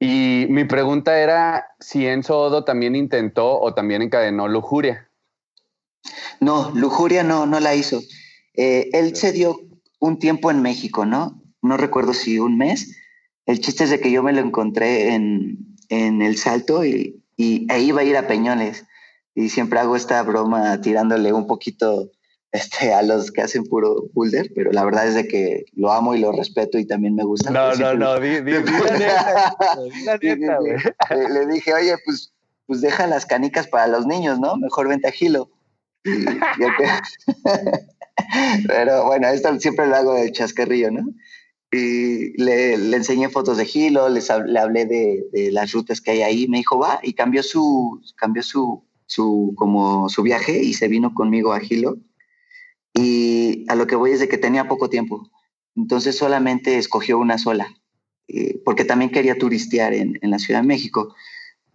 y mi pregunta era si Enzo Odo también intentó o también encadenó lujuria. No, lujuria no, no la hizo. Eh, él se dio un tiempo en México, ¿no? No recuerdo si un mes. El chiste es de que yo me lo encontré en, en el salto y, y e iba a ir a Peñones. Y siempre hago esta broma tirándole un poquito este, a los que hacen puro boulder, pero la verdad es de que lo amo y lo respeto y también me gusta. No, no, no, di, di, di la neta, di la Sí, sí, neta, sí. güey. le, le dije, oye, pues, pues deja las canicas para los niños, ¿no? Mejor vente a Gilo. Y que- Pero bueno, esto siempre lo hago de chascarrillo, ¿no? y le, le enseñé fotos de Gilo, les hab- le hablé de, de las rutas que hay ahí. Me dijo, va, y cambió su, cambió su, su, como su viaje y se vino conmigo a Gilo. Y a lo que voy es de que tenía poco tiempo. Entonces solamente escogió una sola, eh, porque también quería turistear en, en la Ciudad de México.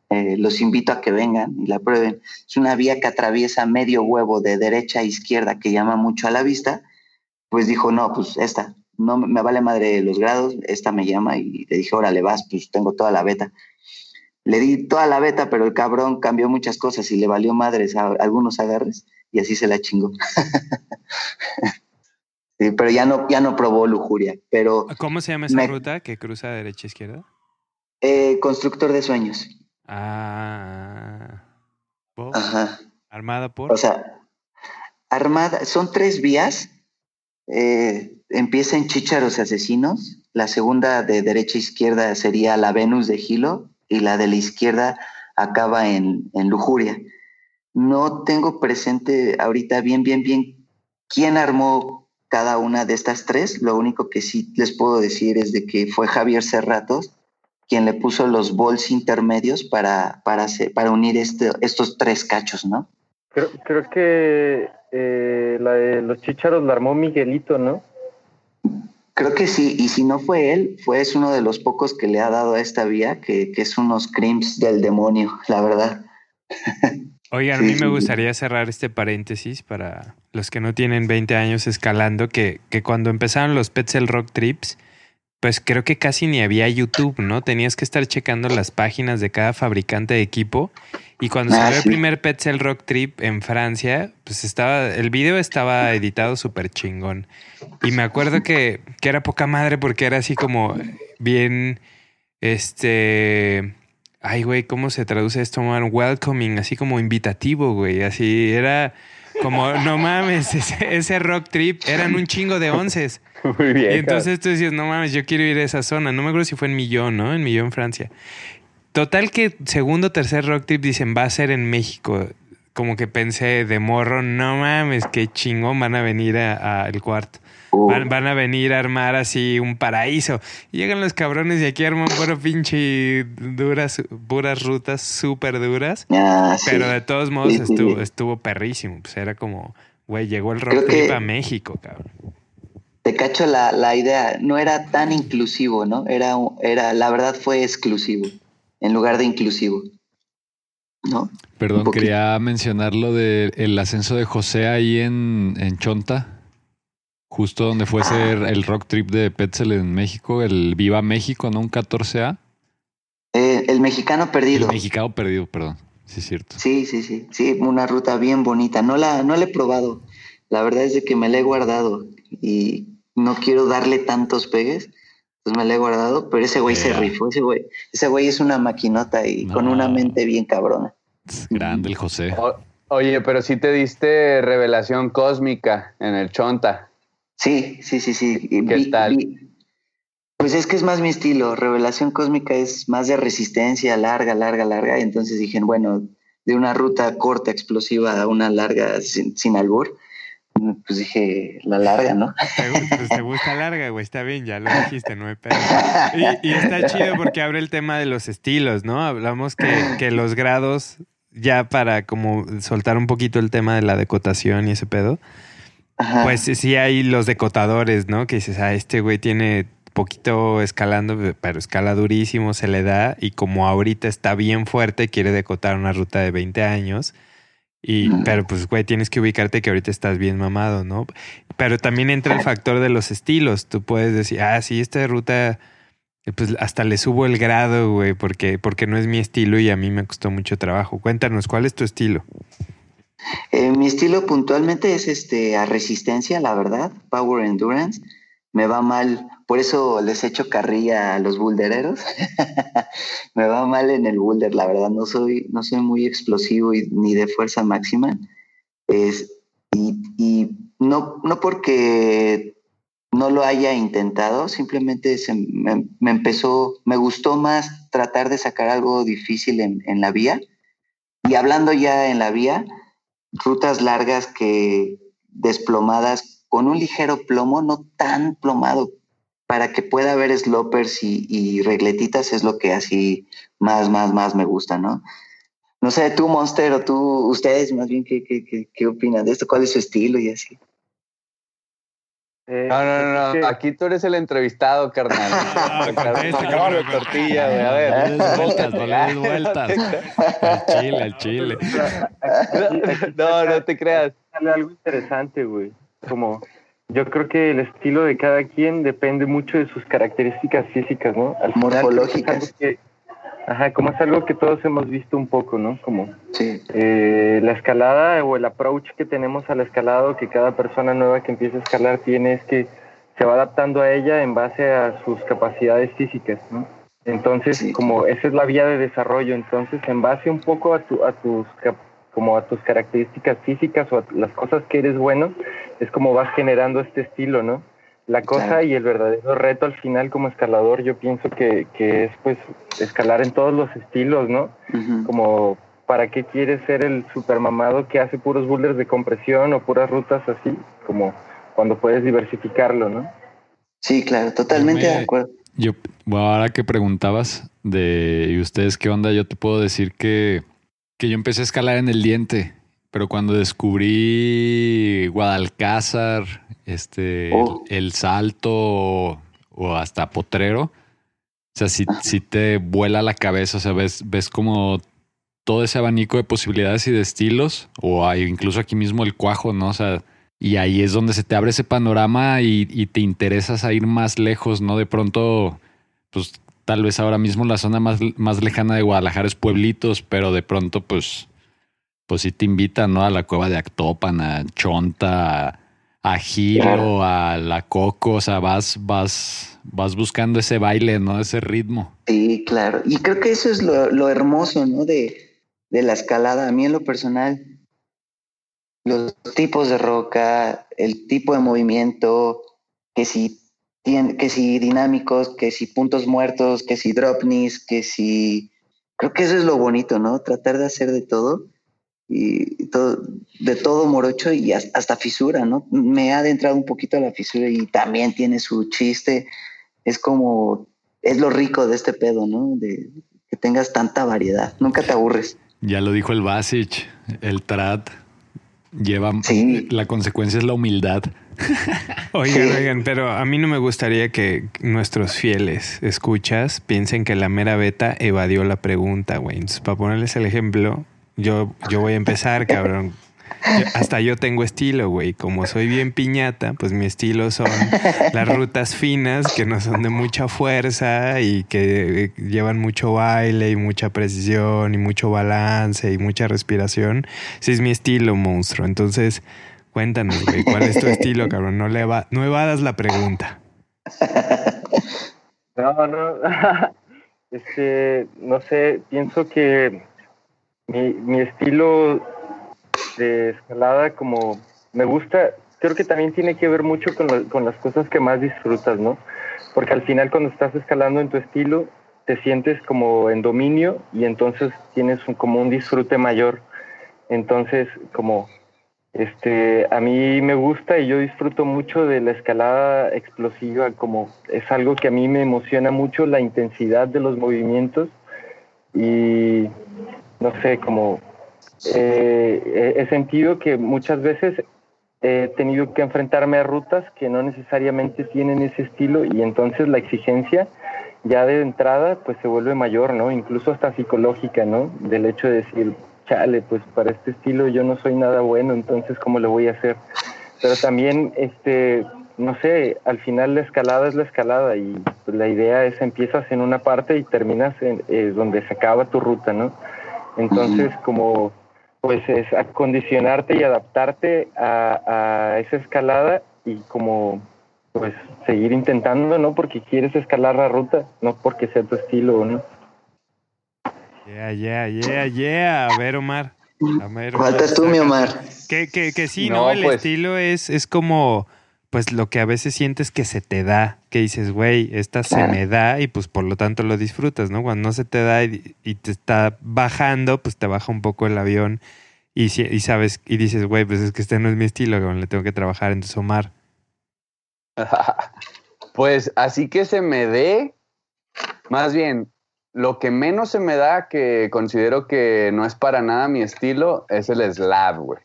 Eh, los invito a que vengan y la prueben. Es una vía que atraviesa medio huevo de derecha a izquierda que llama mucho a la vista. Pues dijo, no, pues esta, no me vale madre los grados, esta me llama y le dije, órale, vas, pues tengo toda la beta. Le di toda la beta, pero el cabrón cambió muchas cosas y le valió madres algunos agarres y así se la chingó. Sí, pero ya no, ya no probó lujuria, pero ¿Cómo se llama esa Me- ruta que cruza derecha a izquierda? eh, constructor de sueños. Ah. ¿Vos? Ajá. ¿Armada por? O sea, armada, son tres vías. Eh, empieza en Chícharos Asesinos. La segunda de derecha a izquierda sería la Venus de Gilo y la de la izquierda acaba en, en Lujuria. No tengo presente ahorita bien, bien, bien quién armó cada una de estas tres. Lo único que sí les puedo decir es de que fue Javier Cerratos quien le puso los bols intermedios para, para, hacer- para unir este, estos tres cachos, ¿no? Creo, creo que eh, la de los chícharos la armó Miguelito, ¿no? Creo que sí, y si no fue él, fue es uno de los pocos que le ha dado a esta vía, que, que es unos crims del demonio, la verdad. Oigan, a mí me gustaría cerrar este paréntesis para los que no tienen 20 años escalando, que, que cuando empezaron los Petzel Rock Trips, pues creo que casi ni había YouTube, ¿no? Tenías que estar checando las páginas de cada fabricante de equipo. Y cuando Ah, salió el primer Petzel Rock Trip en Francia, pues estaba, el video estaba editado súper chingón. Y me acuerdo que, que era poca madre porque era así como bien, este, ay, güey, ¿cómo se traduce esto, man? Welcoming, así como invitativo, güey. Así era como, no mames, ese, ese rock trip eran un chingo de onces. Muy bien. Y entonces tú decías, no mames, yo quiero ir a esa zona. No me acuerdo si fue en Millón, ¿no? En Millón, Francia. Total que segundo o tercer rock trip dicen, va a ser en México. Como que pensé de morro, no mames, qué chingón van a venir al cuarto. Uh, Van, van a venir a armar así un paraíso. Y llegan los cabrones y aquí arman puro pinche duras, puras rutas súper duras. ah, sí. Pero de todos modos Sí, estuvo, sí. estuvo perrísimo. Pues era como, güey, llegó el rock trip a México, cabrón. Te cacho la, la idea, no era tan inclusivo, ¿no? Era, era, la verdad fue exclusivo, en lugar de inclusivo. ¿No? Perdón, quería mencionar lo del ascenso de José ahí en, en Chonta. Justo donde fue ser el rock trip de Petzel en México, el Viva México, ¿no? Un 14A. Eh, el mexicano perdido. El mexicano perdido, perdón. Sí, es cierto. Sí, sí, sí, sí, una ruta bien bonita. No la, no la he probado. La verdad es de que me la he guardado y no quiero darle tantos pegues. Pues me la he guardado, pero ese güey se rifó, ese güey. Ese güey es una maquinota y con una mente bien cabrona. Es grande el José. O- oye, pero sí te diste revelación cósmica en el Chonta. Sí, sí, sí, sí. ¿Qué tal? pues es que es más mi estilo. Revelación cósmica es más de resistencia, larga, larga, larga. Y entonces dije, bueno, de una ruta corta, explosiva a una larga sin, sin albur, pues dije, la larga, ¿no? Te, gu- pues te gusta larga, güey. Está bien, ya lo dijiste, no hay pedo. Y, y está chido porque abre el tema de los estilos, ¿no? Hablamos que, que los grados, ya para como soltar un poquito el tema de la decotación y ese pedo, Ajá. pues sí hay los decotadores, ¿no? Que dices, ah, este güey tiene poquito escalando, pero escala durísimo, se le da, y como ahorita está bien fuerte, quiere decotar una ruta de 20 años. Y, pero pues, güey, tienes que ubicarte que ahorita estás bien mamado, ¿no? Pero también entra el factor de los estilos. Tú puedes decir, ah, sí, esta ruta, pues hasta le subo el grado, güey, porque, porque no es mi estilo y a mí me costó mucho trabajo. Cuéntanos, ¿cuál es tu estilo? Eh, mi estilo puntualmente es este a resistencia, la verdad, power endurance. Me va mal, por eso les echo carrilla a los bouldereros. me va mal en el boulder, la verdad, no soy, no soy muy explosivo y, ni de fuerza máxima. Es, y y no, no porque no lo haya intentado, simplemente se me, me empezó, me gustó más tratar de sacar algo difícil en, en la vía. Y hablando ya en la vía, rutas largas que desplomadas con un ligero plomo, no tan plomado para que pueda haber slopers y, regletitas es lo que así más, más, más me gusta, ¿no? No sé, tú, Monster, o tú, ustedes más bien, ¿qué, qué, qué, qué opinan de esto? ¿Cuál es su estilo y así? Eh, No, no, no, que- aquí tú eres el entrevistado, carnal. Acabamos de cabrón, tortilla, güey, a ver. No le des vueltas, no le des vueltas. Al chile, al chile. No, no te creas. sale algo interesante, güey. Como yo creo que el estilo de cada quien depende mucho de sus características físicas, ¿no? Al final, Morfológicas. que- ajá, como es algo que todos hemos visto un poco, ¿no? Como Sí, eh, la escalada o el approach que tenemos a la escalada o que cada persona nueva que empieza a escalar tiene es que se va adaptando a ella en base a sus capacidades físicas, ¿no? Entonces, Sí. como esa es la vía de desarrollo, entonces en base un poco a, tu, a tus como a tus características físicas o a las cosas que eres bueno, es como vas generando este estilo, ¿no? La cosa Claro. y el verdadero reto al final como escalador, yo pienso que, que es pues escalar en todos los estilos, ¿no? como para qué quieres ser el supermamado que hace puros boulders de compresión o puras rutas así, como cuando puedes diversificarlo, ¿no? sí, claro, totalmente Me- de acuerdo. Yo, bueno, ahora que preguntabas de ¿y ustedes qué onda? Yo te puedo decir que, que yo empecé a escalar en el diente, pero cuando descubrí Guadalcázar, este, Oh. el, el salto o, o hasta Potrero, o sea, si, si te vuela la cabeza, o sea, ves, ves como todo ese abanico de posibilidades y de estilos, o hay incluso aquí mismo el cuajo, ¿no? O sea, y ahí es donde se te abre ese panorama y, y te interesas a ir más lejos, ¿no? De pronto, pues tal vez ahora mismo la zona más, más lejana de Guadalajara es Pueblitos, pero de pronto, pues, pues sí te invitan, ¿no? A la cueva de Actopan, a Chonta, a, a Giro, a La Coco, o sea, vas, vas, vas buscando ese baile, ¿no? Ese ritmo. Sí, claro. Y creo que eso es lo, lo hermoso, ¿no? De, de la escalada. A mí en lo personal, los tipos de roca, el tipo de movimiento, que si, que si dinámicos, que si puntos muertos, que si drop knees, que si... Creo que eso es lo bonito, ¿no? Tratar de hacer de todo y todo, de todo morocho y has- hasta fisura, ¿no? Me ha adentrado un poquito a la fisura y también tiene su chiste. Es como es lo rico de este pedo, ¿no? De que tengas tanta variedad. Nunca te aburres. Ya lo dijo el Basic, el Trat lleva Sí. la consecuencia es la humildad. Oigan, Sí. oigan, pero a mí no me gustaría que nuestros fieles escuchas piensen que la mera beta evadió la pregunta, güey. Entonces, para ponerles el ejemplo, yo, yo voy a empezar, cabrón. Hasta yo tengo estilo, güey. Como soy bien piñata, pues mi estilo son las rutas finas que no son de mucha fuerza y que eh, llevan mucho baile y mucha precisión y mucho balance y mucha respiración. Ese es mi estilo, monstruo. Entonces, cuéntanos, güey, ¿cuál es tu estilo, cabrón? No, le eva- no evadas la pregunta. No, no. este, no sé, pienso que mi, estilo de escalada como me gusta, creo que también tiene que ver mucho con, con las cosas que más disfrutas, ¿no? Porque al final cuando estás escalando en tu estilo, te sientes como en dominio y entonces tienes un- como un disfrute mayor. Entonces, como este, a mí me gusta y yo disfruto mucho de la escalada explosiva, como es algo que a mí me emociona mucho, la intensidad de los movimientos y no sé, como eh, he- sentido que muchas veces he tenido que enfrentarme a rutas que no necesariamente tienen ese estilo y entonces la exigencia ya de entrada pues se vuelve mayor, ¿no? Incluso hasta psicológica, ¿no? Del hecho de decir, chale, pues para este estilo yo no soy nada bueno, entonces ¿cómo lo voy a hacer? Pero también, este, no sé, al final la escalada es la escalada y pues, la idea es empiezas en una parte y terminas en eh, donde se acaba tu ruta, ¿no? Entonces, como pues es acondicionarte y adaptarte a, a esa escalada y como pues seguir intentando, ¿no? Porque quieres escalar la ruta, no porque sea tu estilo, ¿no? Yeah, yeah, yeah, yeah. A ver, Omar. A ver, Omar, Faltas tú, mi. Omar. Que, que, que sí, No, ¿no? El pues. estilo es, es como, pues lo que a veces sientes que se te da, que dices, güey, esta se me da y pues por lo tanto lo disfrutas, ¿no? Cuando no se te da y, y te está bajando, pues te baja un poco el avión y, sabes, y dices, güey, pues es que este no es mi estilo, le tengo que trabajar. Entonces, Omar, Pues así que se me dé, más bien, lo que menos se me da, que considero que no es para nada mi estilo, es el slab, güey.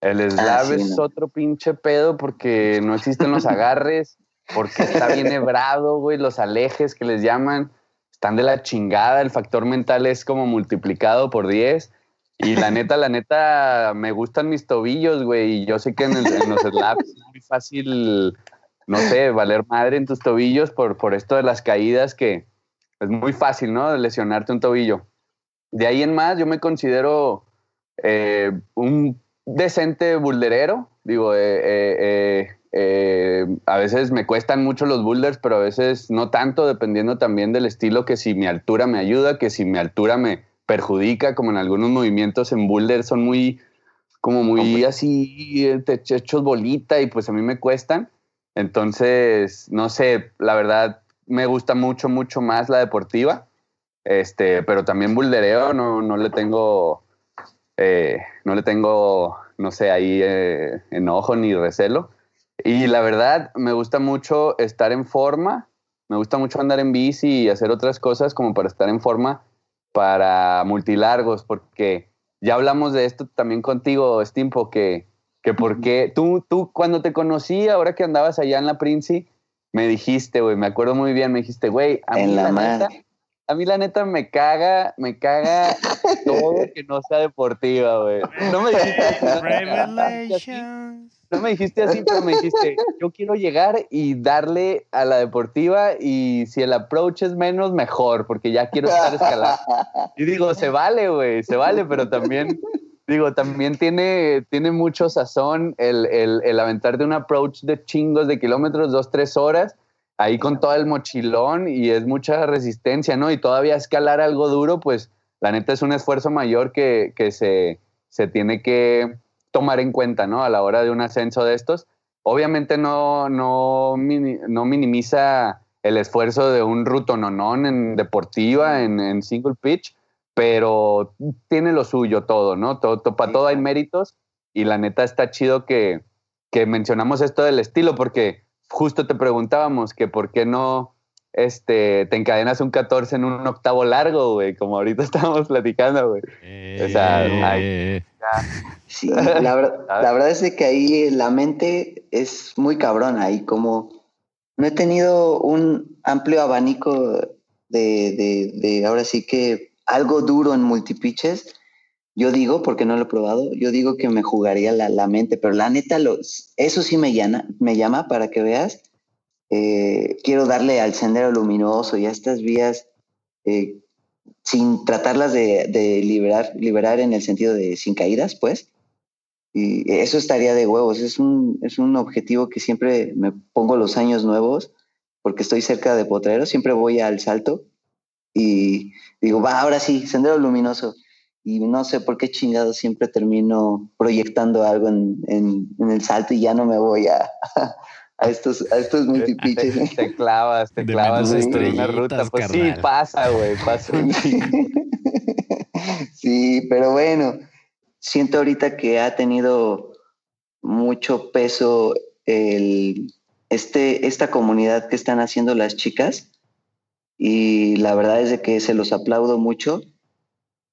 El slab sí, es no. otro pinche pedo porque no existen los agarres, porque está bien hebrado, güey, los alejes que les llaman están de la chingada, el factor mental es como multiplicado por 10. Y la neta, la neta, me gustan mis tobillos, güey. Y yo sé que en, el- en los slabs es muy fácil, no sé, valer madre en tus tobillos por, por esto de las caídas, que es muy fácil, ¿no? Lesionarte un tobillo. De ahí en más, yo me considero eh, un decente boulderero. Digo, eh, eh, eh, a veces me cuestan mucho los boulders, pero a veces no tanto, dependiendo también del estilo, que si mi altura me ayuda, que si mi altura me perjudica, como en algunos movimientos en boulder son muy, como muy así, te- hechos bolita y pues a mí me cuestan. Entonces, no sé, la verdad me gusta mucho, mucho más la deportiva. Este, pero también bouldereo, no, no le tengo, eh, no le tengo, no sé, ahí eh, enojo ni recelo. Y la verdad, me gusta mucho estar en forma, me gusta mucho andar en bici y hacer otras cosas como para estar en forma para multilargos, porque ya hablamos de esto también contigo, Stimpo, que, que porque tú, tú cuando te conocí, ahora que andabas allá en la Princi, me dijiste, güey, me acuerdo muy bien, me dijiste, güey, a mí En la la madre. neta, a mí la neta me caga, me caga todo que no sea deportiva, güey. No me dijiste así, no me dijiste así, pero me dijiste, yo quiero llegar y darle a la deportiva y si el approach es menos, mejor, porque ya quiero estar escalando. Y digo, se vale, güey, se vale, pero también, digo, también tiene, tiene mucho sazón el, el, el aventarte un approach de chingos de kilómetros, dos, tres horas, ahí con todo el mochilón y es mucha resistencia, ¿no? Y todavía escalar algo duro, pues la neta es un esfuerzo mayor que, que se, se tiene que tomar en cuenta, ¿no? A la hora de un ascenso de estos. Obviamente no, no, no minimiza el esfuerzo de un rutononón en deportiva, en, en single pitch, pero tiene lo suyo todo, ¿no? Todo, to- para todo hay méritos y la neta está chido que, que mencionamos esto del estilo porque justo te preguntábamos que por qué no este, te encadenas un 14 en un octavo largo, güey, como ahorita estábamos platicando, güey. O sea, Eh, Sí, la, ver- la verdad es de que ahí la mente es muy cabrona y como no he tenido un amplio abanico de, de, de ahora sí que algo duro en multipitches, yo digo, porque no lo he probado, yo digo que me jugaría la, la mente, pero la neta, lo, eso sí me llama, me llama para que veas. Eh, quiero darle al sendero luminoso y a estas vías eh, sin tratarlas de, de liberar, liberar en el sentido de sin caídas, pues. Y eso estaría de huevos. Es un, es un objetivo que siempre me pongo los años nuevos porque estoy cerca de Potrero. Siempre voy al salto y digo, va, ahora sí, sendero luminoso. Y no sé por qué chingado siempre termino proyectando algo en, en, en el salto y ya no me voy a, a estos, a estos multipiches. Te, te clavas, te De clavas en una ruta. Pues sí, carnal. pasa, güey, pasa. sí, pero bueno, siento ahorita que ha tenido mucho peso el, este, esta comunidad que están haciendo las chicas y la verdad es de que se los aplaudo mucho.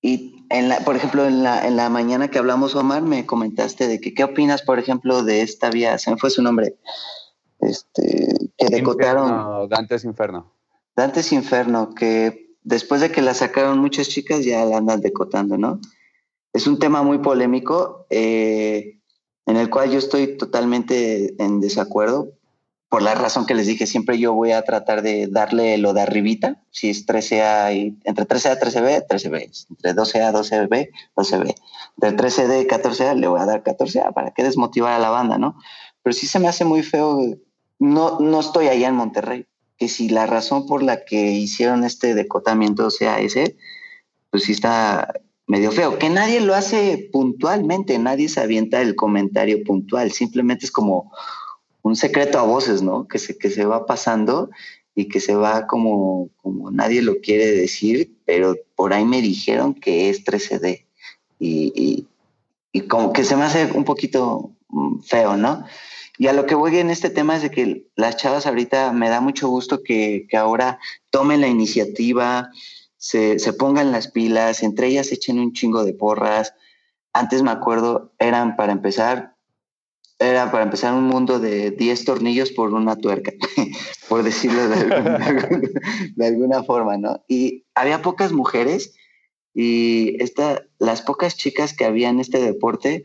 Y en la, por ejemplo, en la, en la mañana que hablamos, Omar, me comentaste de que qué opinas, por ejemplo, de esta vía, se me fue su nombre, este, que decotaron. Dantes Inferno. Dantes Inferno, que después de que la sacaron muchas chicas ya la andan decotando, ¿no? Es un tema muy polémico eh, en el cual yo estoy totalmente en desacuerdo. Por la razón que les dije, siempre yo voy a tratar de darle lo de arribita, si es 13A y entre 13A, 13B, 13B, entre 12A, 12B, 12B. Entre 13D y 14A le voy a dar 14A para que desmotivar a la banda, ¿no? Pero sí se me hace muy feo. No, no estoy allá en Monterrey, que si la razón por la que hicieron este decotamiento sea ese, pues sí está medio feo. Que nadie lo hace puntualmente, nadie se avienta el comentario puntual, simplemente es como un secreto a voces, ¿no? Que se, que se va pasando y que se va como, como nadie lo quiere decir, pero por ahí me dijeron que es 13D. Y, y, como que se me hace un poquito mm, feo, ¿no? Y a lo que voy en este tema es de que las chavas ahorita me da mucho gusto que, que ahora tomen la iniciativa, se, se, pongan las pilas, entre ellas echen un chingo de porras. Antes me acuerdo, eran para empezar, era para empezar un mundo de 10 tornillos por una tuerca, por decirlo de alguna, de alguna, forma, ¿no? Y había pocas mujeres y esta, las pocas chicas que había en este deporte,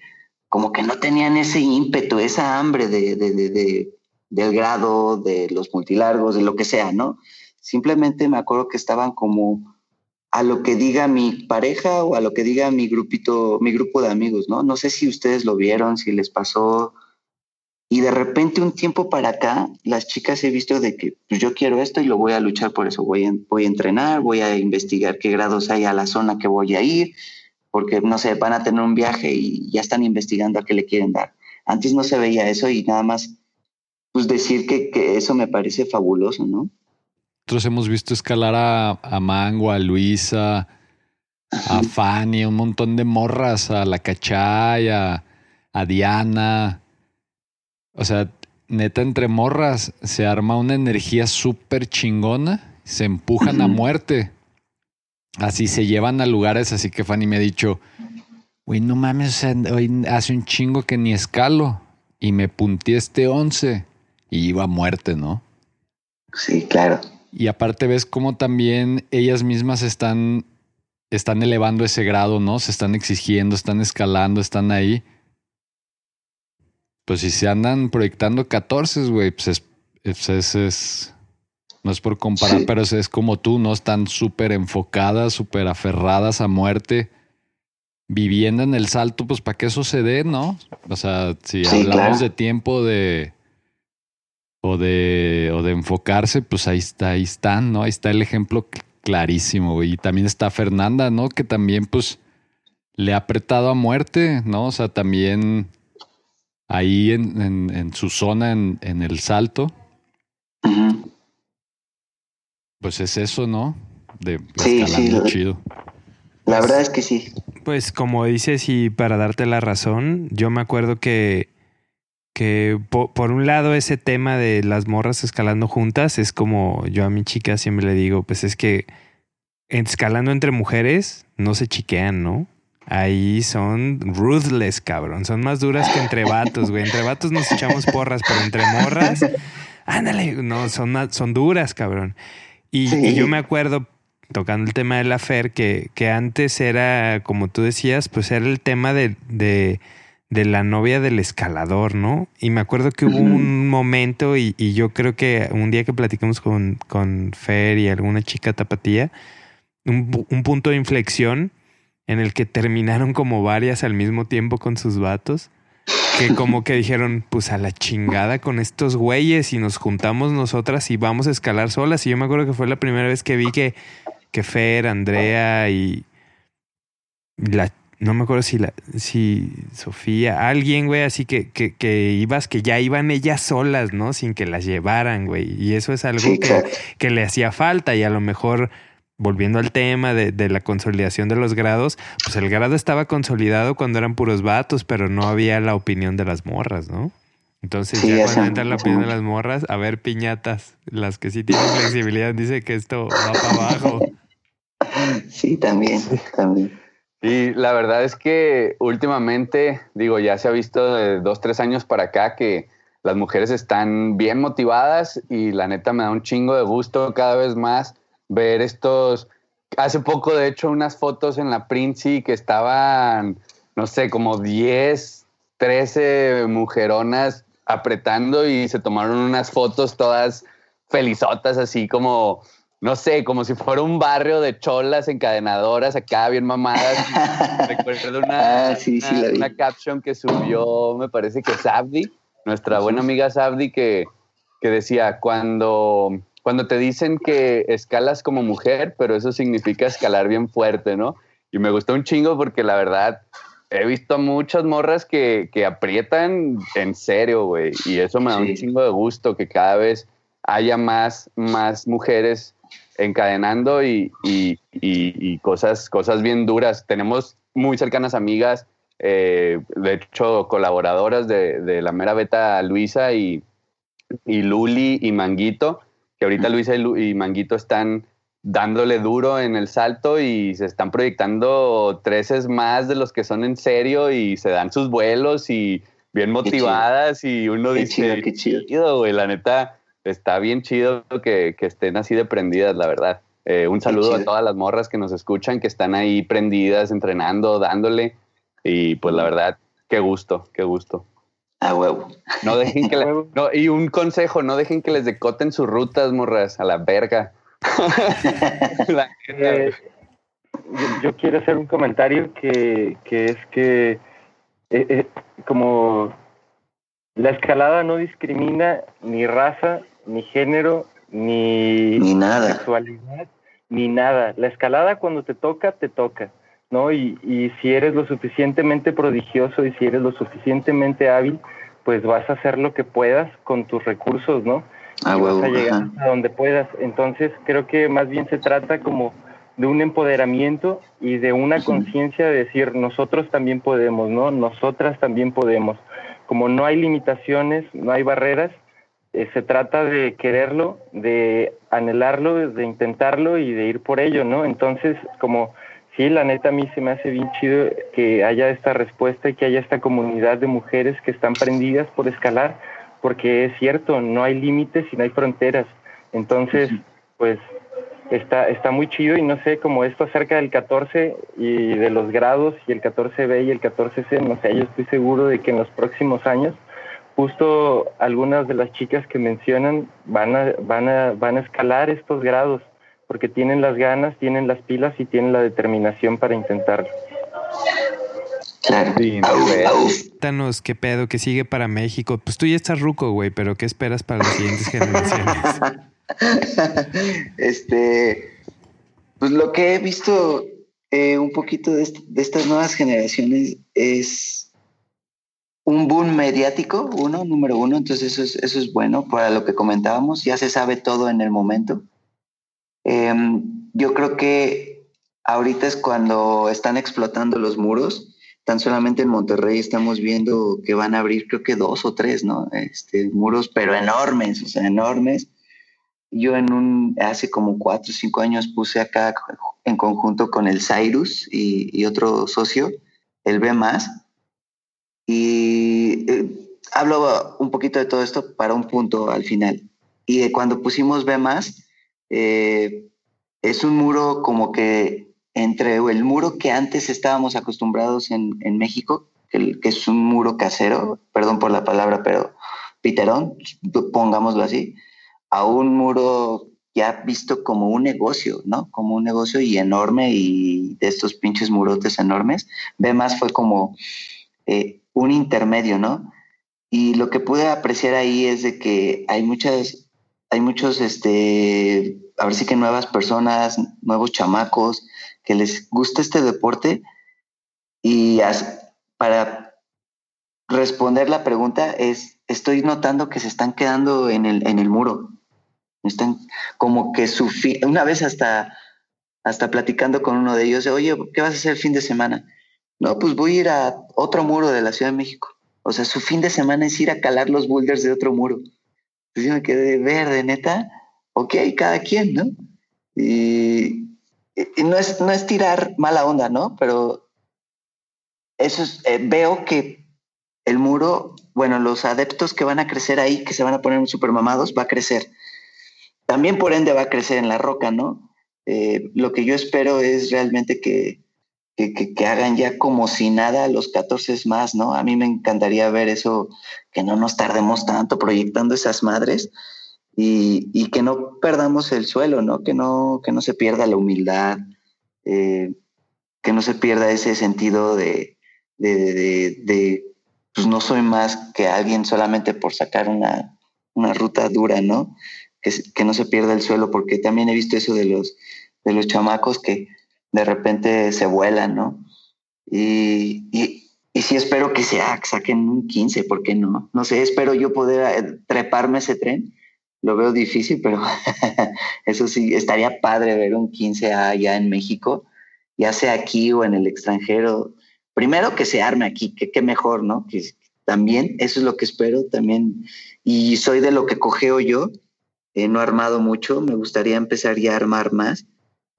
como que no tenían ese ímpetu, esa hambre de, de, de, del grado, de los multilargos, de lo que sea, ¿no? Simplemente me acuerdo que estaban como a lo que diga mi pareja o a lo que diga mi grupito, mi grupo de amigos, ¿no? No sé si ustedes lo vieron, si les pasó. Y de repente un tiempo para acá, las chicas he visto de que pues yo quiero esto y lo voy a luchar por eso. Voy a, voy a entrenar, voy a investigar qué grados hay a la zona que voy a ir, porque no sé, van a tener un viaje y ya están investigando a qué le quieren dar. Antes no se veía eso y nada más, pues decir que, que eso me parece fabuloso, ¿no? Nosotros hemos visto escalar a, a Mango, a Luisa, a Fanny, un montón de morras, a la Cachay, a, a Diana. O sea, neta, entre morras se arma una energía súper chingona, se empujan a muerte. Así se llevan a lugares, así que Fanny me ha dicho, güey, no mames, hoy hace un chingo que ni escalo y me punté este 11 y iba a muerte, ¿no? Sí, claro. Y aparte ves cómo también ellas mismas están, están elevando ese grado, ¿no? Se están exigiendo, están escalando, están ahí. Pues si se andan proyectando 14, güey, pues es, es, es, no es por comparar, sí. pero es, es, como tú, ¿no? Están súper enfocadas, súper aferradas a muerte, viviendo en el salto, pues para que eso se dé, ¿no? O sea, si sí, hablamos claro. de tiempo de o de, o de enfocarse, pues ahí está, ahí están, ¿no? Ahí está el ejemplo clarísimo, güey. Y también está Fernanda, ¿no? Que también, pues, le ha apretado a muerte, ¿no? O sea, también ahí en, en, en su zona, en, en, el salto. Uh -huh. Pues es eso, ¿no? De sí, sí, chido. La verdad es que sí. Pues como dices, y para darte la razón, yo me acuerdo que que por, por, un lado ese tema de las morras escalando juntas es como yo a mi chica siempre le digo, pues es que escalando entre mujeres no se chiquean, ¿no? Ahí son ruthless, cabrón. Son más duras que entre vatos, güey. Entre vatos nos echamos porras, pero entre morras, ándale, no, son, son duras, cabrón. Y, sí. y yo me acuerdo, tocando el tema de la FER, que, que antes era, como tú decías, pues era el tema de, de de la novia del escalador, ¿no? Y me acuerdo que hubo un momento, y, y, yo creo que un día que platicamos con, con Fer y alguna chica tapatía, un, un, punto de inflexión en el que terminaron como varias al mismo tiempo con sus vatos, que como que dijeron, pues a la chingada con estos güeyes y nos juntamos nosotras y vamos a escalar solas. Y yo me acuerdo que fue la primera vez que vi que, que Fer, Andrea y la no me acuerdo si la, si Sofía, alguien, güey, así que, que, que, ibas, que ya iban ellas solas, ¿no? Sin que las llevaran, güey. Y eso es algo sí, que, claro. que, le hacía falta y a lo mejor, volviendo al tema de, de, la consolidación de los grados, pues el grado estaba consolidado cuando eran puros vatos, pero no había la opinión de las morras, ¿no? Entonces sí, ya cuando entra la opinión de las morras, a ver piñatas, las que sí tienen flexibilidad, dice que esto va para abajo. Sí, también, también. Y la verdad es que últimamente, digo, ya se ha visto de dos, tres años para acá que las mujeres están bien motivadas y la neta me da un chingo de gusto cada vez más ver estos. Hace poco, de hecho, unas fotos en la Princi que estaban, no sé, como 10, 13 mujeronas apretando y se tomaron unas fotos todas felizotas, así como no sé, como si fuera un barrio de cholas encadenadoras acá bien mamadas. Recuerdo una, ah, sí, sí, una, una, caption que subió, me parece que Sabdi, nuestra buena amiga Sabdi, que, que decía, cuando, cuando te dicen que escalas como mujer, pero eso significa escalar bien fuerte, ¿no? Y me gustó un chingo porque la verdad he visto muchas morras que, que aprietan en serio, güey. Y eso me da sí. un chingo de gusto, que cada vez haya más, más mujeres encadenando y, y, y, y, cosas, cosas bien duras. Tenemos muy cercanas amigas eh, de hecho, colaboradoras de, de, la mera beta Luisa y, y Luli y Manguito, que ahorita Luisa y, y, Manguito están dándole duro en el salto y se están proyectando treces más de los que son en serio y se dan sus vuelos y bien motivadas y uno Qué dice, chido, qué chido. güey, la neta está bien chido que, que estén así de prendidas, la verdad. Eh, un saludo a todas las morras que nos escuchan, que están ahí prendidas, entrenando, dándole. Y pues la verdad, qué gusto, qué gusto. A huevo. No dejen que no, y un consejo, no dejen que les decoten sus rutas, morras, a la verga. La Eh, yo, yo quiero hacer un comentario que, que es que eh, eh, como la escalada no discrimina ni raza, ni género, ni Ni nada. sexualidad, ni nada. La escalada cuando te toca, te toca, ¿no? Y, y si eres lo suficientemente prodigioso y si eres lo suficientemente hábil, pues vas a hacer lo que puedas con tus recursos, ¿no? A y huevo. vas a llegar ajá. a donde puedas. Entonces creo que más bien se trata como de un empoderamiento y de una conciencia de decir nosotros también podemos, ¿no? Nosotras también podemos. Como no hay limitaciones, no hay barreras, eh, se trata de quererlo, de anhelarlo, de intentarlo y de ir por ello, ¿no? Entonces, como sí, la neta a mí se me hace bien chido que haya esta respuesta y que haya esta comunidad de mujeres que están prendidas por escalar, porque es cierto, no hay límites y no hay fronteras. Entonces, pues está, está muy chido y no sé, como esto acerca del 14 y de los grados y el 14B y el 14C, no sé, yo estoy seguro de que en los próximos años justo algunas de las chicas que mencionan van a, van a, van a escalar estos grados porque tienen las ganas, tienen las pilas y tienen la determinación para intentarlo. Claro. Sí. Cuéntanos qué pedo, qué sigue para México. Pues tú ya estás ruco, güey, pero ¿qué esperas para las siguientes generaciones? este, pues lo que he visto eh, un poquito de, de estas nuevas generaciones es un boom mediático, uno, número uno, entonces eso es, eso es bueno para lo que comentábamos, ya se sabe todo en el momento. Em, yo creo que ahorita es cuando están explotando los muros. Tan solamente en Monterrey estamos viendo que van a abrir, creo que dos o tres, ¿no? Este, muros, pero enormes, o sea, enormes. Yo en un, hace como cuatro o cinco años puse acá en conjunto con el Cyrus y, y otro socio, el B y eh, hablo un poquito de todo esto para un punto al final. Y eh, cuando pusimos B eh, es un muro como que entre el muro que antes estábamos acostumbrados en, en México, que, que es un muro casero, perdón por la palabra, pero piterón, pongámoslo así, a un muro ya visto como un negocio, ¿no? Como un negocio y enorme y de estos pinches murotes enormes. B fue como eh, un intermedio, ¿no? Y lo que pude apreciar ahí es de que hay muchas, hay muchos, este, a ver si que nuevas personas, nuevos chamacos que les gusta este deporte y para responder la pregunta es, estoy notando que se están quedando en el, en el muro. Están como que su fin, una vez hasta, hasta platicando con uno de ellos, oye, ¿qué vas a hacer el fin de semana? No, pues voy a ir a otro muro de la Ciudad de México. O sea, su fin de semana es ir a calar los boulders de otro muro. Entonces yo me quedé verde, neta. Ok, cada quien, ¿no? Y, y no, es, no es tirar mala onda, ¿no? Pero eso es, eh, veo que el muro, bueno, los adeptos que van a crecer ahí, que se van a poner super mamados, va a crecer. También por ende va a crecer en la roca, ¿no? Eh, lo que yo espero es realmente que, que, que, que hagan ya como si nada los 14 más, ¿no? A mí me encantaría ver eso, que no nos tardemos tanto proyectando esas madres y, y que no perdamos el suelo, ¿no? Que no, que no se pierda la humildad, eh, que no se pierda ese sentido de, de, de, de, pues no soy más que alguien solamente por sacar una, una ruta dura, ¿no? Que, que no se pierda el suelo, porque también he visto eso de los, de los chamacos que de repente se vuelan, ¿no? Y, y, y sí espero que sea, saquen un 15, ¿por qué no? No sé, espero yo poder eh, treparme ese tren. Lo veo difícil, pero eso sí, estaría padre ver un 15 allá en México, ya sea aquí o en el extranjero. primero que se arme aquí, que qué mejor, ¿no? Que también, eso es lo que espero también. Y soy de lo que cogeo yo, eh, no he armado mucho, me gustaría empezar ya a armar más,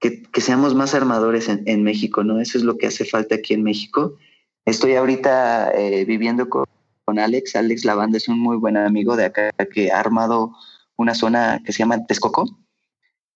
que, seamos más armadores en, en, México, ¿no? Eso es lo que hace falta aquí en México. Estoy ahorita eh, viviendo con, con Alex, Alex Lavanda es un muy buen amigo de acá que ha armado una zona que se llama Texcoco,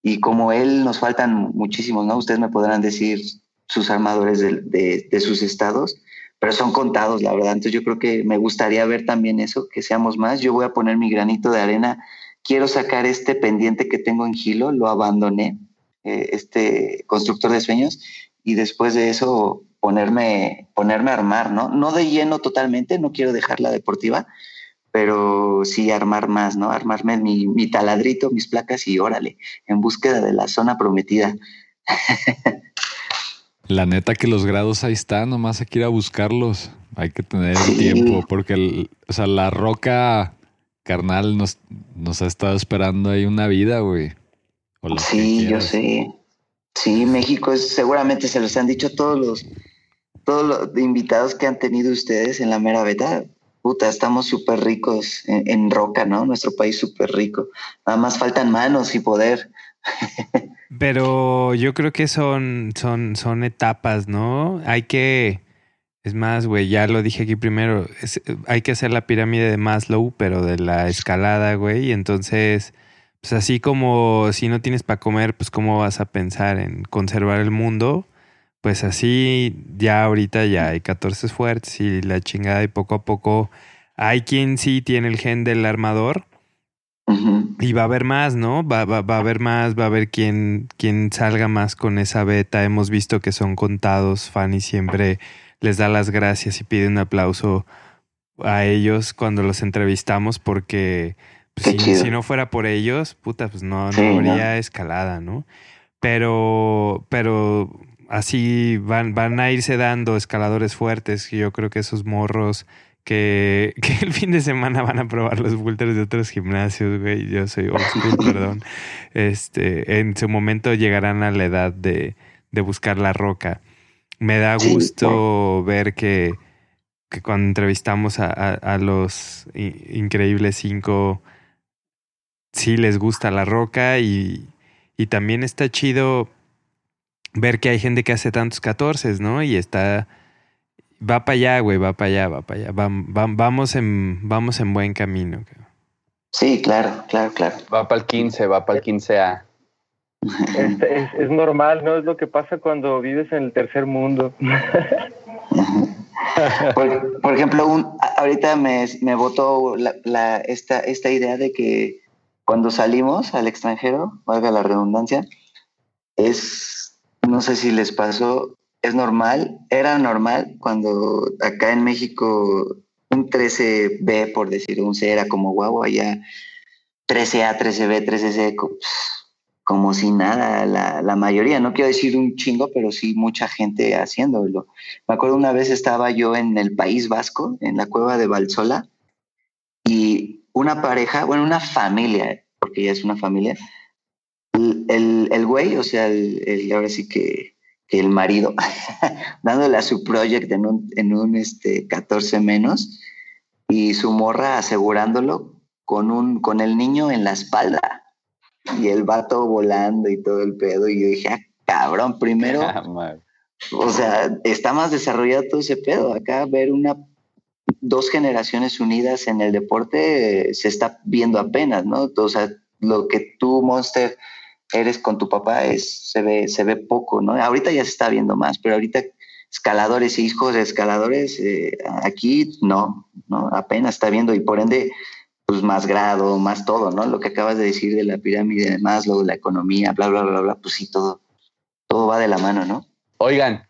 y como él nos faltan muchísimos, ¿no? Ustedes me podrán decir sus armadores de, de, de, sus estados, pero son contados, la verdad. Entonces yo creo que me gustaría ver también eso, que seamos más. Yo voy a poner mi granito de arena. Quiero sacar este pendiente que tengo en Gilo, lo abandoné, eh, este constructor de sueños, y después de eso ponerme, ponerme a armar, ¿no? No de lleno totalmente, no quiero dejar la deportiva, pero sí armar más, ¿no? Armarme mi, mi taladrito, mis placas y órale, en búsqueda de la zona prometida. La neta que los grados ahí están, nomás hay que ir a buscarlos. Hay que tener tiempo, porque el, o sea, la roca carnal nos, nos ha estado esperando ahí una vida, güey. Sí, yo sé. Sí, México es, seguramente se los han dicho todos los, todos los invitados que han tenido ustedes en la mera beta. Puta, estamos súper ricos en, en, roca, ¿no? Nuestro país súper rico. Nada más faltan manos y poder. Pero yo creo que son, son, son etapas, ¿no? Hay que, es más, güey, ya lo dije aquí primero, es, hay que hacer la pirámide de Maslow, pero de la escalada, güey. Y entonces, pues así como si no tienes para comer, pues cómo vas a pensar en conservar el mundo. Pues así, ya ahorita ya hay 14 fuertes y la chingada y poco a poco hay quien sí tiene el gen del armador Uh -huh. Y va a haber más, ¿no? Va, va, va, a haber más, va a haber quien, quien salga más con esa beta. Hemos visto que son contados. Fanny siempre les da las gracias y pide un aplauso a ellos cuando los entrevistamos porque si, si, no fuera por ellos, puta, pues no, sí, no habría no. escalada, ¿no? Pero, pero así van, van a irse dando escaladores fuertes. Yo creo que esos morros que, que, el fin de semana van a probar los bulters de otros gimnasios, güey. Yo soy old school, perdón. Este, en su momento llegarán a la edad de, de buscar la roca. Me da gusto ver que, que, cuando entrevistamos a, a, a los increíbles cinco, sí les gusta la roca y, y también está chido ver que hay gente que hace tantos catorces, ¿no? Y está Va para allá, güey, va para allá, va para allá. Va, va, vamos, en, vamos en buen camino. Sí, claro, claro, claro. Va para el 15, va para el 15A. Es, es, es, normal, ¿no? Es lo que pasa cuando vives en el tercer mundo. por, por, ejemplo, un, ahorita me, me votó la, la, esta, esta idea de que cuando salimos al extranjero, valga la redundancia, es, no sé si les pasó, es normal, era normal cuando acá en México un 13B, por decir un C, era como guau, allá 13A, 13B, 13C, como si nada, la, la, mayoría, no quiero decir un chingo, pero sí mucha gente haciéndolo. Me acuerdo una vez estaba yo en el País Vasco, en la cueva de Valsola, y una pareja, bueno, una familia, porque ya es una familia, el, el, el güey, o sea, el, el, ahora sí que que el marido, dándole a su project en un, en un este, 14 menos y su morra asegurándolo con, un, con el niño en la espalda y el vato volando y todo el pedo. Y yo dije, ah, cabrón, primero, o sea, está más desarrollado todo ese pedo. Acá ver una, dos generaciones unidas en el deporte eh, se está viendo apenas, ¿no? O sea, lo que tú, Monster, eres con tu papá se, ve, se ve poco, ¿no? Ahorita ya se está viendo más, pero ahorita escaladores hijos de escaladores, eh, aquí no, no, apenas está viendo y por ende, pues más grado, más todo, ¿no? Lo que acabas de decir de la pirámide de Maslow, la economía, bla, bla, bla, bla, pues sí, todo, todo va de la mano, ¿no? Oigan,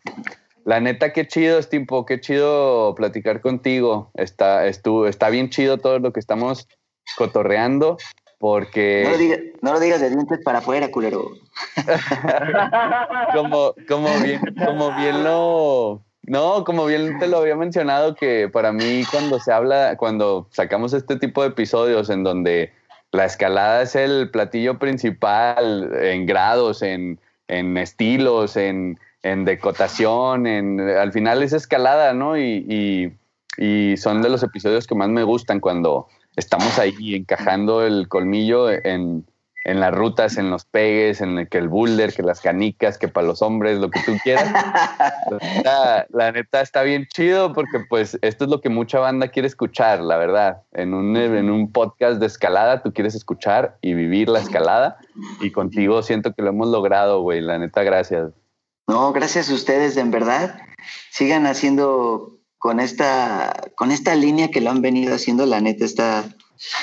la neta, qué chido, Stimpo, qué chido platicar contigo. Está, estuvo, está bien chido todo lo que estamos cotorreando porque... No lo, diga, no lo, digas de dientes para afuera, culero. como, como, bien, como bien lo... No, como bien te lo había mencionado, que para mí cuando se habla, cuando sacamos este tipo de episodios en donde la escalada es el platillo principal en grados, en, en estilos, en, en decotación, en, al final es escalada, ¿no? Y, y, son de los episodios que más me gustan cuando estamos ahí encajando el colmillo en, en las rutas, en los pegues, en el, que el boulder, que las canicas, que para los hombres, lo que tú quieras. la, neta, está bien chido porque pues esto es lo que mucha banda quiere escuchar, la verdad. En un, en un podcast de escalada tú quieres escuchar y vivir la escalada y contigo siento que lo hemos logrado, güey. La neta, gracias. No, gracias a ustedes, en verdad. Sigan haciendo con esta, con esta línea que lo han venido haciendo, la neta está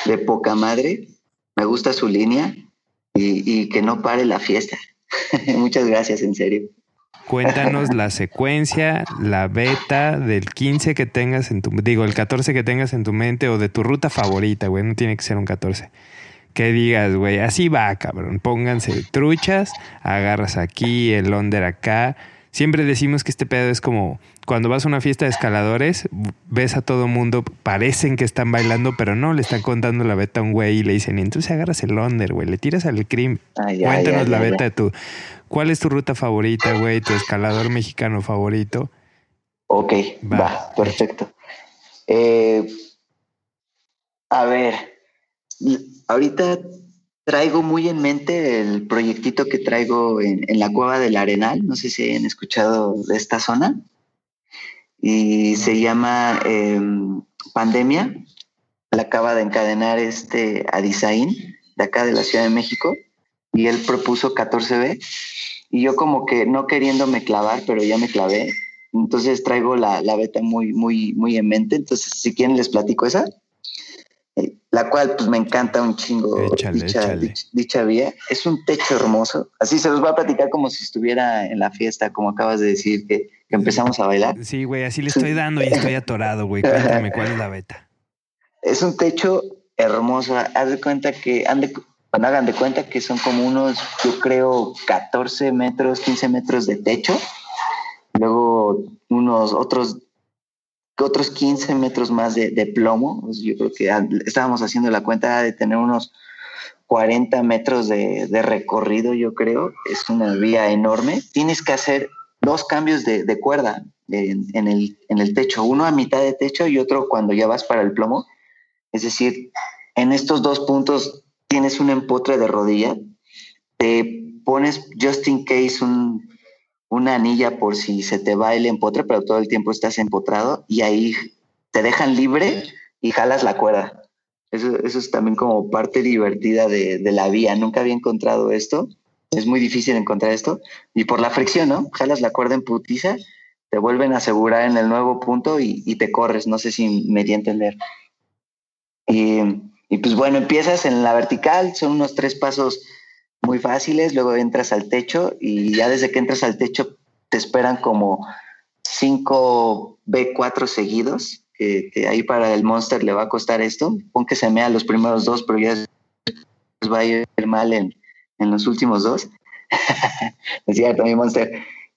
de poca madre. Me gusta su línea y, que no pare la fiesta. Muchas gracias, en serio. Cuéntanos la secuencia, la beta del 15 que tengas en tu, digo, el 14 que tengas en tu mente o de tu ruta favorita, güey, no tiene que ser un 14. Que digas, güey, así va, cabrón, pónganse truchas, agarras aquí, el under acá. Siempre decimos que este pedo es como cuando vas a una fiesta de escaladores, ves a todo mundo, parecen que están bailando, pero no, le están contando la beta a un güey y le dicen, entonces agarras el under, güey, le tiras al cream. Cuéntanos la beta de tu. ¿Cuál es tu ruta favorita, güey? Tu escalador mexicano favorito. Ok, va, perfecto. Eh, a ver, ahorita traigo muy en mente el proyectito que traigo en, en la Cueva del Arenal. No sé si han escuchado de esta zona y se llama em, Pandemia. La acaba de encadenar este Adisaín de acá de la Ciudad de México y él propuso 14B y yo como que no queriéndome clavar, pero ya me clavé. Entonces traigo la, la beta muy, muy, muy en mente. Entonces, si quieren, les platico esa la cual pues me encanta un chingo dicha, Dicha, vía. Es un techo hermoso. Así se los voy a platicar como si estuviera en la fiesta, como acabas de decir, que, empezamos a bailar. Sí, güey, así le estoy dando y estoy atorado, güey. Cuéntame cuál es la beta. Es un techo hermoso. Haz de cuenta que, hagan de cuenta que son como unos, yo creo, 14 metros, 15 metros de techo. Luego unos otros otros 15 metros más de, plomo. Pues, yo creo que estábamos haciendo la cuenta de tener unos 40 metros de, recorrido, yo creo. Es una vía enorme. Tienes que hacer dos cambios de, cuerda en, el, en el techo, uno a mitad de techo y otro cuando ya vas para el plomo. Es decir, en estos dos puntos tienes un empotre de rodilla, te pones just in case un, una anilla por si se te va el empotre, pero todo el tiempo estás empotrado y ahí te dejan libre y jalas la cuerda. Eso, eso es también como parte divertida de, la vía. Nunca había encontrado esto. Es muy difícil encontrar esto. Y por la fricción, ¿no? Jalas la cuerda en putiza, te vuelven a asegurar en el nuevo punto y, te corres. No sé si me di a entender. Y, y pues bueno, empiezas en la vertical, son unos tres pasos muy fáciles, luego entras al techo y ya desde que entras al techo te esperan como 5 B4 seguidos, que, ahí para el Monster le va a costar esto. Pon que se mea los primeros dos, pero ya va a ir mal en, en los últimos dos. es cierto, mi Monster.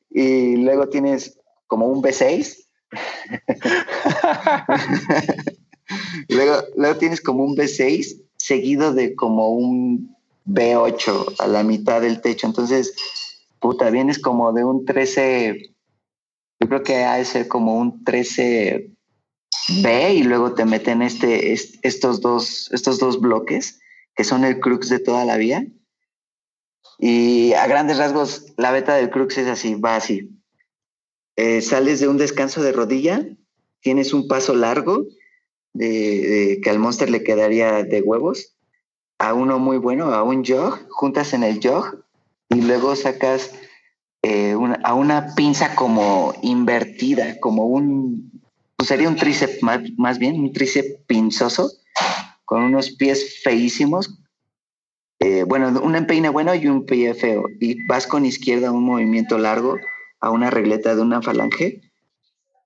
Y luego tienes como un B6. luego, luego tienes como un B6 seguido de como un B8 a la mitad del techo. Entonces, puta, vienes como de un 13, yo creo que ha de ser como un 13B y luego te meten este, estos, dos, estos dos bloques que son el crux de toda la vía. Y a grandes rasgos, la beta del crux es así, va así. Eh, sales de un descanso de rodilla, tienes un paso largo de, que al monster le quedaría de huevos, a uno muy bueno, a un jog, juntas en el jog y luego sacas eh, a una pinza como invertida, como un, pues sería un tríceps más, bien, un tríceps pinzoso, con unos pies feísimos. Eh, bueno, un empeine bueno y un pie feo. Y vas con izquierda un movimiento largo a una regleta de una falange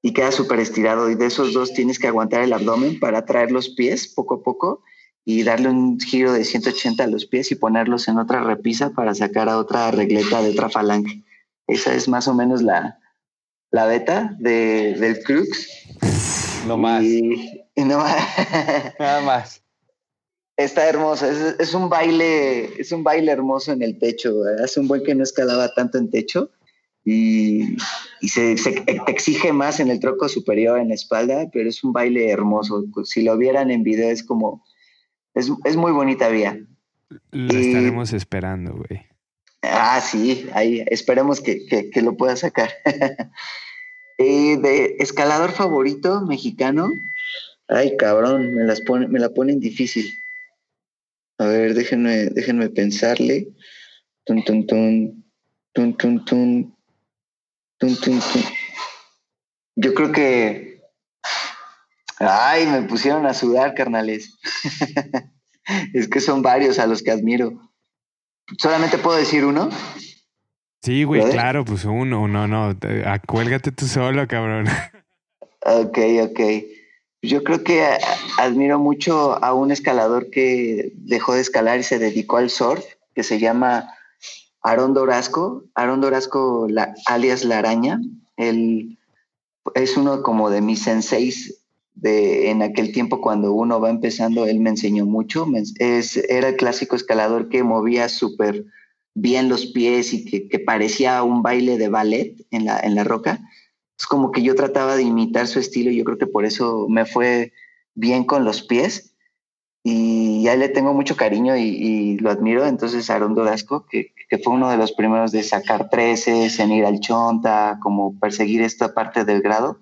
y queda súper estirado. Y de esos dos tienes que aguantar el abdomen para traer los pies poco a poco y darle un giro de 180 a los pies y ponerlos en otra repisa para sacar a otra regleta de otra falange. Esa es más o menos la, la beta de, del Crux. No más. no más. Nada más. Está hermoso, es, un baile, es un baile hermoso en el techo. Hace un buen que no escalaba tanto en techo y, y se, se, te exige más en el troco superior, en la espalda, pero es un baile hermoso. Si lo vieran en video es como, es, es muy bonita vía. Lo estaremos esperando, güey. Ah, sí, ahí esperemos que, que, que lo pueda sacar. y eh, de escalador favorito mexicano. Ay, cabrón, me, las pone, me la ponen difícil. A ver, déjenme, déjenme pensarle. Tun, tun, tun. Tun, tun. Tun. Yo creo que Ay, me pusieron a sudar, carnales. es que son varios a los que admiro. ¿Solamente puedo decir uno? Sí, güey, claro, pues uno, no, no, te- acuélgate tú solo, cabrón. Ok, ok. Yo creo que admiro mucho a un escalador que dejó de escalar y se dedicó al surf, que se llama Aarón Dorasco. Aarón Dorasco, la- alias La Araña. Él es uno como de mis senseis en aquel tiempo cuando uno va empezando, él me enseñó mucho. Es, era el clásico escalador que movía súper bien los pies y que, que parecía un baile de ballet en la, en la roca es como que yo trataba de imitar su estilo y yo creo que por eso me fue bien con los pies y ya le tengo mucho cariño y, y lo admiro. Entonces, Aarón Dorasco, que, que fue uno de los primeros de sacar treces, en ir al chonta, como perseguir esta parte del grado.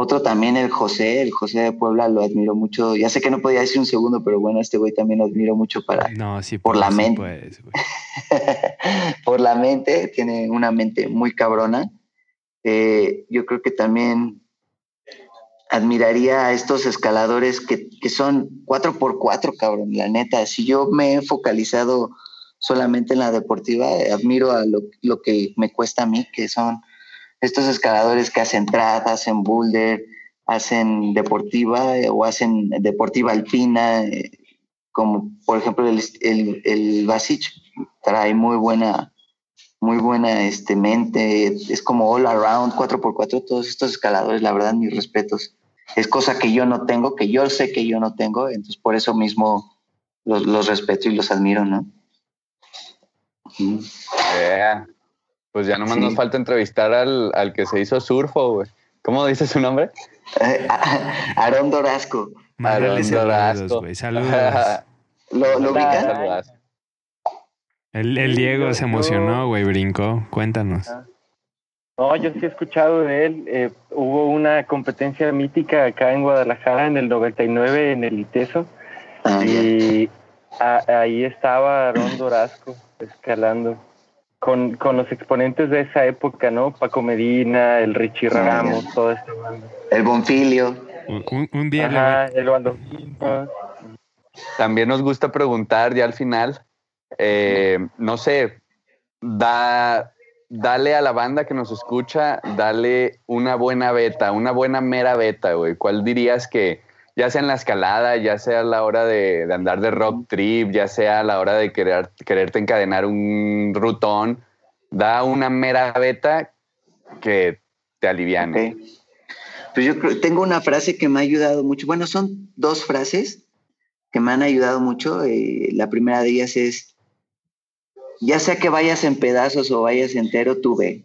Otro también, el José, el José de Puebla, lo admiro mucho. Ya sé que no podía decir un segundo, pero bueno, este güey también lo admiro mucho para, No, sí, Por la sí mente. puedes, güey. por la mente, tiene una mente muy cabrona. Eh, yo creo que también admiraría a estos escaladores que, que son 4x4, cabrón, la neta. Si yo me he focalizado solamente en la deportiva, admiro a lo, lo que me cuesta a mí, que son estos escaladores que hacen trad, hacen boulder, hacen deportiva eh, o hacen deportiva alpina, eh, como por ejemplo el, el, el Basic, trae muy buena, muy buena este, mente, es como all around, 4x4, todos estos escaladores, la verdad, mis respetos. Es cosa que yo no tengo, que yo sé que yo no tengo, entonces por eso mismo los, los respeto y los admiro, ¿no? Yeah. Pues ya nomás Sí. nos falta entrevistar al, al que se hizo surfo, güey. ¿Cómo dice su nombre? Eh, Aarón Dorasco, Aarón Dorasco. güey. Saludos. ¿lo, lo ubican? El, Diego yo- se emocionó, güey, brincó. Cuéntanos. No, yo sí he escuchado de él. Eh, hubo una competencia mítica acá en Guadalajara en el 99 en el ITESO Ah, y a- ahí estaba Aarón Dorasco escalando con, con los exponentes de esa época, ¿no? Paco Medina, el Richie Ramos, toda esta banda. El Bonfilio. Un, un día Ajá, el Baldovino. También nos gusta preguntar ya al final, eh, no sé, da, dale a la banda que nos escucha, dale una buena beta, una buena mera beta, güey. ¿Cuál dirías que, ya sea en la escalada, ya sea a la hora de, de andar de rock trip, ya sea a la hora de querer, quererte encadenar un rutón, da una mera beta que te aliviane? Pues yo creo, tengo una frase que me ha ayudado mucho. Bueno, son dos frases que me han ayudado mucho. Eh, la primera de ellas es, ya sea que vayas en pedazos o vayas entero, tú ve.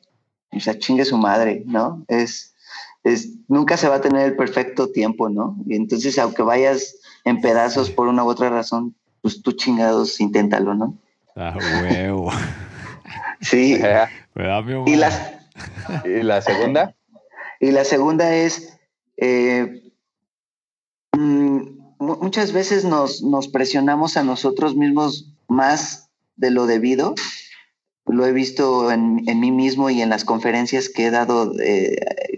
O sea, chingue su madre, ¿no? Es, es, nunca se va a tener el perfecto tiempo, ¿no? Y entonces, aunque vayas en pedazos por una u otra razón, pues tú chingados, inténtalo, ¿no? Ah, huevo. Sí. Me da mi Y las, ¿Y la segunda? Y la segunda es, eh, mm, mu- muchas veces nos, nos presionamos a nosotros mismos más de lo debido. Lo he visto en, en mí mismo y en las conferencias que he dado, eh,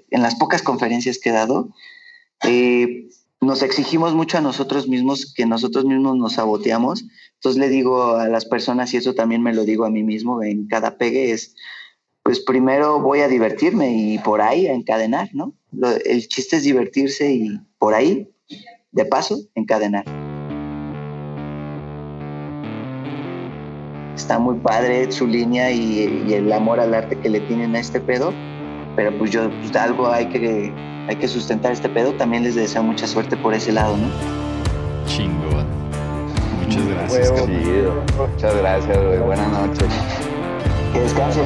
en las pocas conferencias que he dado. Eh, nos exigimos mucho a nosotros mismos que nosotros mismos nos saboteamos. Entonces le digo a las personas, y eso también me lo digo a mí mismo en cada pegue, es, pues primero voy a divertirme y por ahí a encadenar, ¿no? El chiste es divertirse y por ahí, de paso, encadenar. Está muy padre su línea y, y el amor al arte que le tienen a este pedo, pero pues yo, pues, algo hay que, hay que sustentar este pedo. También les deseo mucha suerte por ese lado, ¿no? Chingón. Muchas gracias. Chido. Muchas gracias, güey. Buenas noches. Que descansen.